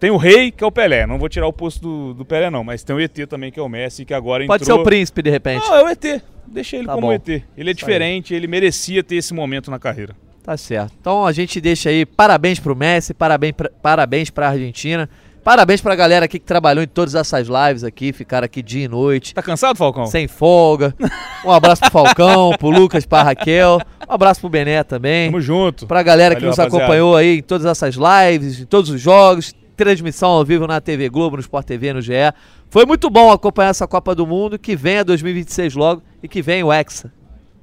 [SPEAKER 2] tem o rei, que é o Pelé. Não vou tirar o posto do, do Pelé, não. Mas tem o ET também, que é o Messi, que agora
[SPEAKER 1] Pode
[SPEAKER 2] entrou...
[SPEAKER 1] ser o príncipe, de repente.
[SPEAKER 2] Não, é o ET. Deixa ele tá como bom. ET. Ele é Isso diferente, aí. ele merecia ter esse momento na carreira.
[SPEAKER 1] Tá certo. Então a gente deixa aí parabéns pro Messi, parabéns pra, parabéns pra Argentina. Parabéns pra galera aqui que trabalhou em todas essas lives aqui, ficaram aqui dia e noite.
[SPEAKER 2] Tá cansado, Falcão?
[SPEAKER 1] Sem folga. Um abraço pro Falcão, pro Lucas, pra Raquel. Um abraço pro Bené também.
[SPEAKER 2] Tamo junto.
[SPEAKER 1] Pra galera Valeu, que nos rapaziada. acompanhou aí em todas essas lives, em todos os jogos transmissão ao vivo na TV Globo, no Sport TV, no GE. Foi muito bom acompanhar essa Copa do Mundo, que vem a 2026 logo e que vem o Hexa.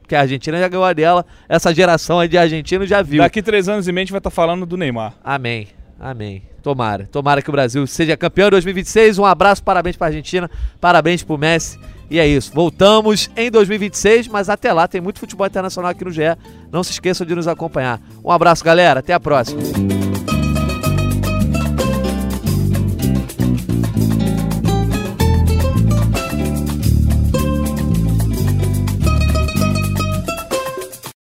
[SPEAKER 1] Que a Argentina já ganhou a dela, essa geração aí de argentinos já viu.
[SPEAKER 2] Daqui três anos e meio a gente vai estar tá falando do Neymar.
[SPEAKER 1] Amém. Amém. Tomara. Tomara que o Brasil seja campeão em 2026. Um abraço, parabéns para a Argentina, parabéns para o Messi. E é isso. Voltamos em 2026, mas até lá tem muito futebol internacional aqui no GE. Não se esqueçam de nos acompanhar. Um abraço, galera. Até a próxima.